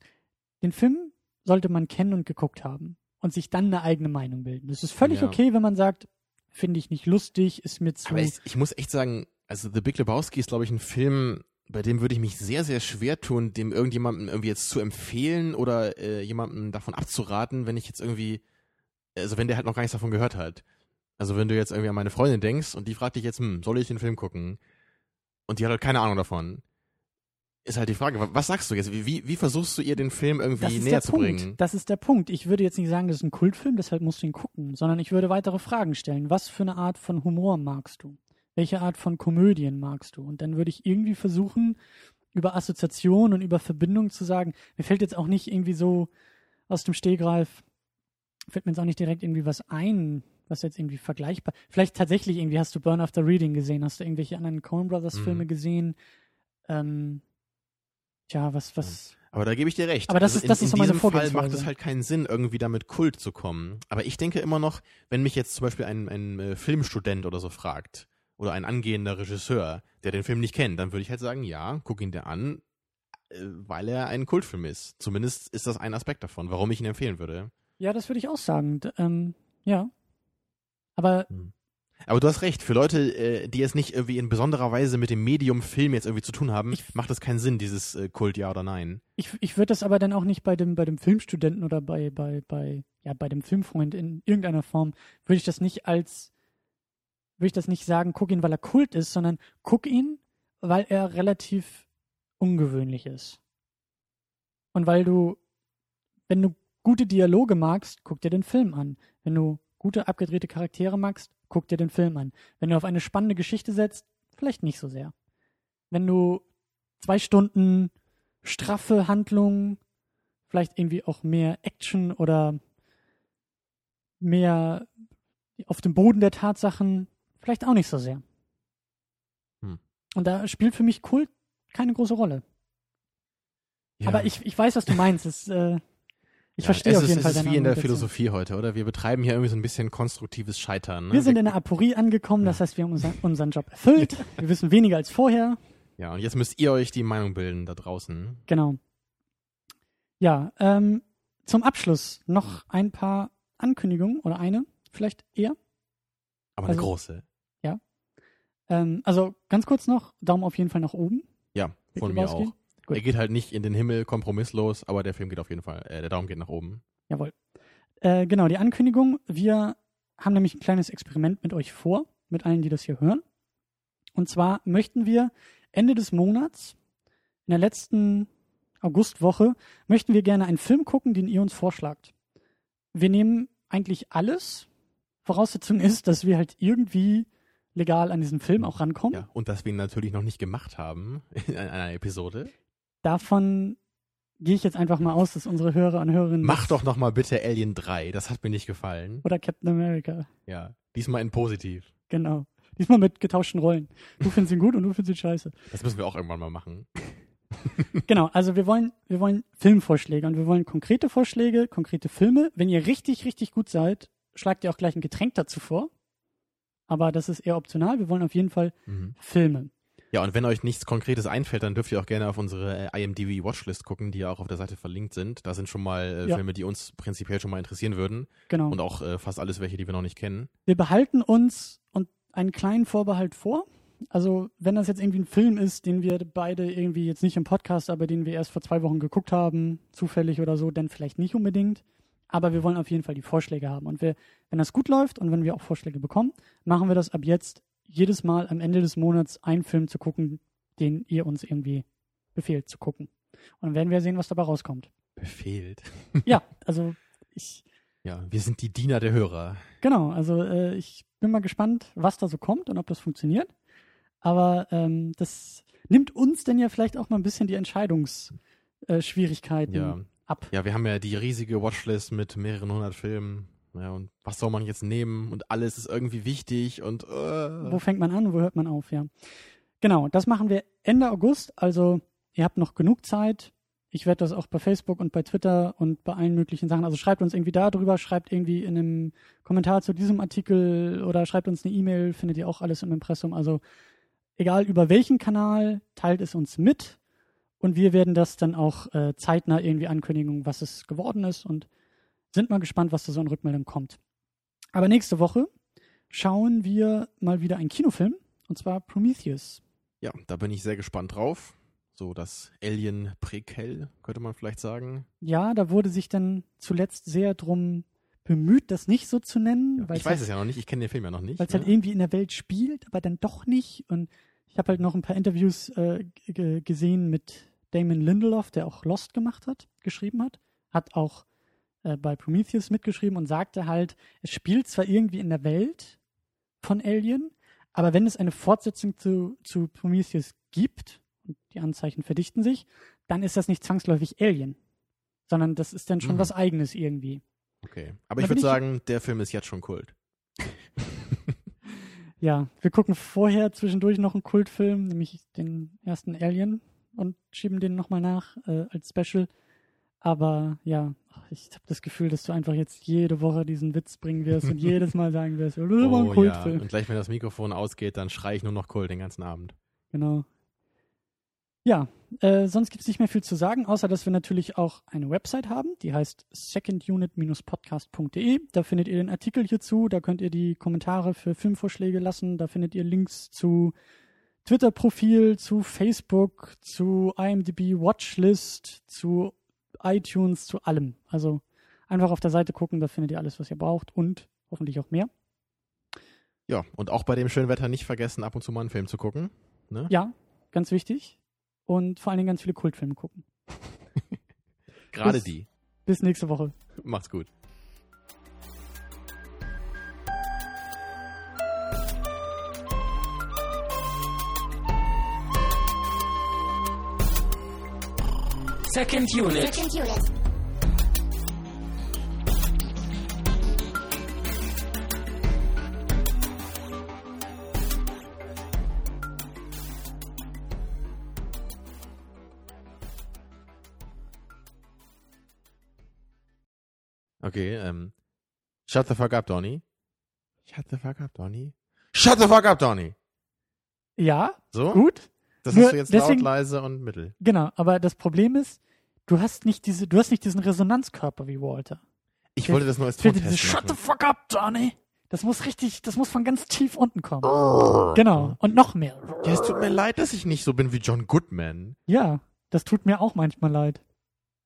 Den Film sollte man kennen und geguckt haben und sich dann eine eigene Meinung bilden. Es ist völlig Ja. okay, wenn man sagt, finde ich nicht lustig, ist mir zu. Aber ich, ich muss echt sagen, also The Big Lebowski ist, glaube ich, ein Film, bei dem würde ich mich sehr, sehr schwer tun, dem irgendjemandem irgendwie jetzt zu empfehlen oder äh, jemandem davon abzuraten, wenn ich jetzt irgendwie, also wenn der halt noch gar nichts davon gehört hat. Also wenn du jetzt irgendwie an meine Freundin denkst und die fragt dich jetzt, hm, soll ich den Film gucken? Und die hat halt keine Ahnung davon. Ist halt die Frage, wa- was sagst du jetzt? Wie, wie, versuchst du ihr den Film irgendwie das ist näher der zu Punkt. bringen? Das ist der Punkt. Ich würde jetzt nicht sagen, das ist ein Kultfilm, deshalb musst du ihn gucken, sondern ich würde weitere Fragen stellen. Was für eine Art von Humor magst du? Welche Art von Komödien magst du? Und dann würde ich irgendwie versuchen, über Assoziation und über Verbindung zu sagen, mir fällt jetzt auch nicht irgendwie so aus dem Stehgreif, fällt mir jetzt auch nicht direkt irgendwie was ein, was jetzt irgendwie vergleichbar. Vielleicht tatsächlich irgendwie hast du Burn After Reading gesehen, hast du irgendwelche anderen Coen Brothers Mhm. Filme gesehen? Ähm, tja, was, was, Aber da gebe ich dir recht. Aber das also ist- in, das ist in so meine diesem Fall macht es halt keinen Sinn, irgendwie damit Kult zu kommen. Aber ich denke immer noch, wenn mich jetzt zum Beispiel ein, ein äh, Filmstudent oder so fragt oder ein angehender Regisseur, der den Film nicht kennt, dann würde ich halt sagen, ja, guck ihn dir an, äh, weil er ein Kultfilm ist. Zumindest ist das ein Aspekt davon, warum ich ihn empfehlen würde. Ja, das würde ich auch sagen. Ähm, ja. Aber Aber du hast recht, für Leute, äh, die es nicht irgendwie in besonderer Weise mit dem Medium Film jetzt irgendwie zu tun haben, Ich- macht es keinen Sinn, dieses äh, Kult ja oder nein. ich, ich würde das aber dann auch nicht bei dem, bei dem Filmstudenten oder bei, bei, bei, ja, bei dem Filmfreund in irgendeiner Form, würde ich das nicht als, würde ich das nicht sagen, guck ihn, weil er Kult ist, sondern guck ihn, weil er relativ ungewöhnlich ist. Und weil du, wenn du gute Dialoge magst, guck dir den Film an. Wenn du gute abgedrehte Charaktere magst, guck dir den Film an. Wenn du auf eine spannende Geschichte setzt, vielleicht nicht so sehr. Wenn du zwei Stunden straffe Handlung, vielleicht irgendwie auch mehr Action oder mehr auf dem Boden der Tatsachen, vielleicht auch nicht so sehr. Hm. Und da spielt für mich Kult keine große Rolle. Ja. Aber ich, ich weiß, was du meinst. Es, äh, ich Ja, verstehe es auf ist, jeden es Fall ist deine wie in der. Philosophie heute, oder? Wir betreiben hier irgendwie so ein bisschen konstruktives Scheitern. Ne? Wir sind in der Aporie angekommen, das heißt, wir haben unseren, unseren Job erfüllt. Wir wissen weniger als vorher. ja, und jetzt müsst ihr euch die Meinung bilden da draußen. Genau. Ja, ähm, zum Abschluss noch ein paar Ankündigungen oder eine, vielleicht eher. Aber Also- eine große. Ähm, also ganz kurz noch, Daumen auf jeden Fall nach oben. Ja, von mir Lebowski? auch. Gut. Er geht halt nicht in den Himmel kompromisslos, aber der Film geht auf jeden Fall, äh, der Daumen geht nach oben. Jawohl. Äh, genau, die Ankündigung. Wir haben nämlich ein kleines Experiment mit euch vor, mit allen, die das hier hören. Und zwar möchten wir Ende des Monats, in der letzten Augustwoche, möchten wir gerne einen Film gucken, den ihr uns vorschlagt. Wir nehmen eigentlich alles. Voraussetzung ist, dass wir halt irgendwie legal an diesen Film auch rankommen. Ja, und dass wir ihn natürlich noch nicht gemacht haben in einer Episode. Davon gehe ich jetzt einfach mal aus, dass unsere Hörer und Hörerinnen Mach doch noch mal bitte Alien 3, das hat mir nicht gefallen. oder Captain America. Ja, diesmal in positiv. Genau. Diesmal mit getauschten Rollen. Du findest ihn gut und du findest ihn scheiße. Das müssen wir auch irgendwann mal machen. Genau, also wir wollen, wir wollen Filmvorschläge und wir wollen konkrete Vorschläge, konkrete Filme. Wenn ihr richtig, richtig gut seid, schlagt ihr auch gleich ein Getränk dazu vor. Aber das ist eher optional. Wir wollen auf jeden Fall Mhm. Filme. Ja, und wenn euch nichts Konkretes einfällt, dann dürft ihr auch gerne auf unsere äh, IMDb Watchlist gucken, die ja auch auf der Seite verlinkt sind. Da sind schon mal äh, Ja. Filme, die uns prinzipiell schon mal interessieren würden. Genau. Und auch äh, fast alles welche, die wir noch nicht kennen. wir behalten uns und einen kleinen Vorbehalt vor. Also, wenn das jetzt irgendwie ein Film ist, den wir beide irgendwie jetzt nicht im Podcast, aber den wir erst vor zwei Wochen geguckt haben, zufällig oder so, dann vielleicht nicht unbedingt. Aber wir wollen auf jeden Fall die Vorschläge haben. Und wir, wenn das gut läuft und wenn wir auch Vorschläge bekommen, machen wir das ab jetzt jedes Mal am Ende des Monats einen Film zu gucken, den ihr uns irgendwie befehlt zu gucken. Und dann werden wir sehen, was dabei rauskommt. Befehlt. Ja, also ich, Ja, wir sind die Diener der Hörer. Genau, also äh, ich bin mal gespannt, was da so kommt und ob das funktioniert. Aber ähm, das nimmt uns denn ja vielleicht auch mal ein bisschen die Entscheidungsschwierigkeiten äh, Ja. Ab. Ja, wir haben ja die riesige Watchlist mit mehreren hundert Filmen. Ja, und was soll man jetzt nehmen? Und alles ist irgendwie wichtig und äh, Wo fängt man an, wo hört man auf, ja. Genau, das machen wir Ende August, also ihr habt noch genug Zeit. Ich werde das auch bei Facebook und bei Twitter und bei allen möglichen Sachen. Also schreibt uns irgendwie da drüber, schreibt irgendwie in einem Kommentar zu diesem Artikel oder schreibt uns eine E-Mail, findet ihr auch alles im Impressum. Also egal über welchen Kanal, teilt es uns mit und wir werden das dann auch äh, zeitnah irgendwie ankündigen, was es geworden ist und sind mal gespannt, was da so in Rückmeldung kommt. Aber nächste Woche schauen wir mal wieder einen Kinofilm und zwar Prometheus. ja, da bin ich sehr gespannt drauf. So das Alien Prequel, könnte man vielleicht sagen. Ja, da wurde sich dann zuletzt sehr drum bemüht, das nicht so zu nennen, weil ich weiß es ja noch nicht, ich kenne den Film ja noch nicht. weil es ne? halt irgendwie in der Welt spielt, aber dann doch nicht. Und ich habe halt noch ein paar Interviews äh, gesehen mit Damon Lindelof, der auch Lost gemacht hat, geschrieben hat, hat auch äh, bei Prometheus mitgeschrieben und sagte halt, es spielt zwar irgendwie in der Welt von Alien, aber wenn es eine Fortsetzung zu, zu Prometheus gibt, und die Anzeichen verdichten sich, dann ist das nicht zwangsläufig Alien, sondern das ist dann schon Mhm. was Eigenes irgendwie. Okay. Aber Da ich würde sagen, der Film ist jetzt schon Kult. Ja, wir gucken vorher zwischendurch noch einen Kultfilm, nämlich den ersten Alien und schieben den nochmal nach äh, als Special. Aber ja, ich habe das Gefühl, dass du einfach jetzt jede Woche diesen Witz bringen wirst und jedes Mal sagen wirst, das war ein Oh, ja. Kultfilm. Und gleich, wenn das Mikrofon ausgeht, dann schreie ich nur noch Kult den ganzen Abend. Genau. Ja, äh, sonst gibt es nicht mehr viel zu sagen, außer dass wir natürlich auch eine Website haben, die heißt secondunit-podcast.de. Da findet ihr den Artikel hierzu, da könnt ihr die Kommentare für Filmvorschläge lassen, da findet ihr Links zu Twitter-Profil, zu Facebook, zu IMDb Watchlist, zu iTunes, zu allem. Also einfach auf der Seite gucken, da findet ihr alles, was ihr braucht und hoffentlich auch mehr. Ja, und auch bei dem schönen Wetter nicht vergessen, ab und zu mal einen Film zu gucken. Ne? Ja, ganz wichtig. Und vor allen Dingen ganz viele Kultfilme gucken. Gerade bis- die. Bis nächste Woche. Macht's gut. Second unit. Second unit. Okay, ähm. Shut the fuck up, Donny. Shut the fuck up, Donny. Shut the fuck up, Donny. Ja, So? gut. Das Nur hast du jetzt deswegen- laut, leise und mittel. Genau, aber das Problem ist, du hast nicht diese, du hast nicht diesen Resonanzkörper wie Walter. Ich Der- wollte das nur als Tontest dieses Shut the fuck up, Johnny. Das muss richtig, das muss von ganz tief unten kommen. Genau. Und noch mehr. Ja, es tut mir leid, dass ich nicht so bin wie John Goodman. Ja, das tut mir auch manchmal leid.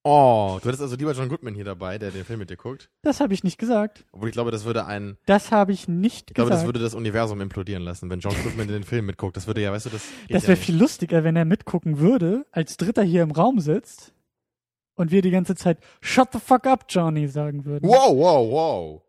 Oh, du hättest also lieber John Goodman hier dabei, der den Film mit dir guckt. Das habe ich nicht gesagt. Obwohl ich glaube, das würde ein, Das habe ich nicht ich glaube, gesagt. das würde das Universum implodieren lassen, wenn John Goodman den Film mitguckt. Das würde ja, weißt du, das das ja wäre nicht. viel lustiger, wenn er mitgucken würde, als Dritter hier im Raum sitzt und wir die ganze Zeit Shut the fuck up, Johnny sagen würden. Wow, wow, wow.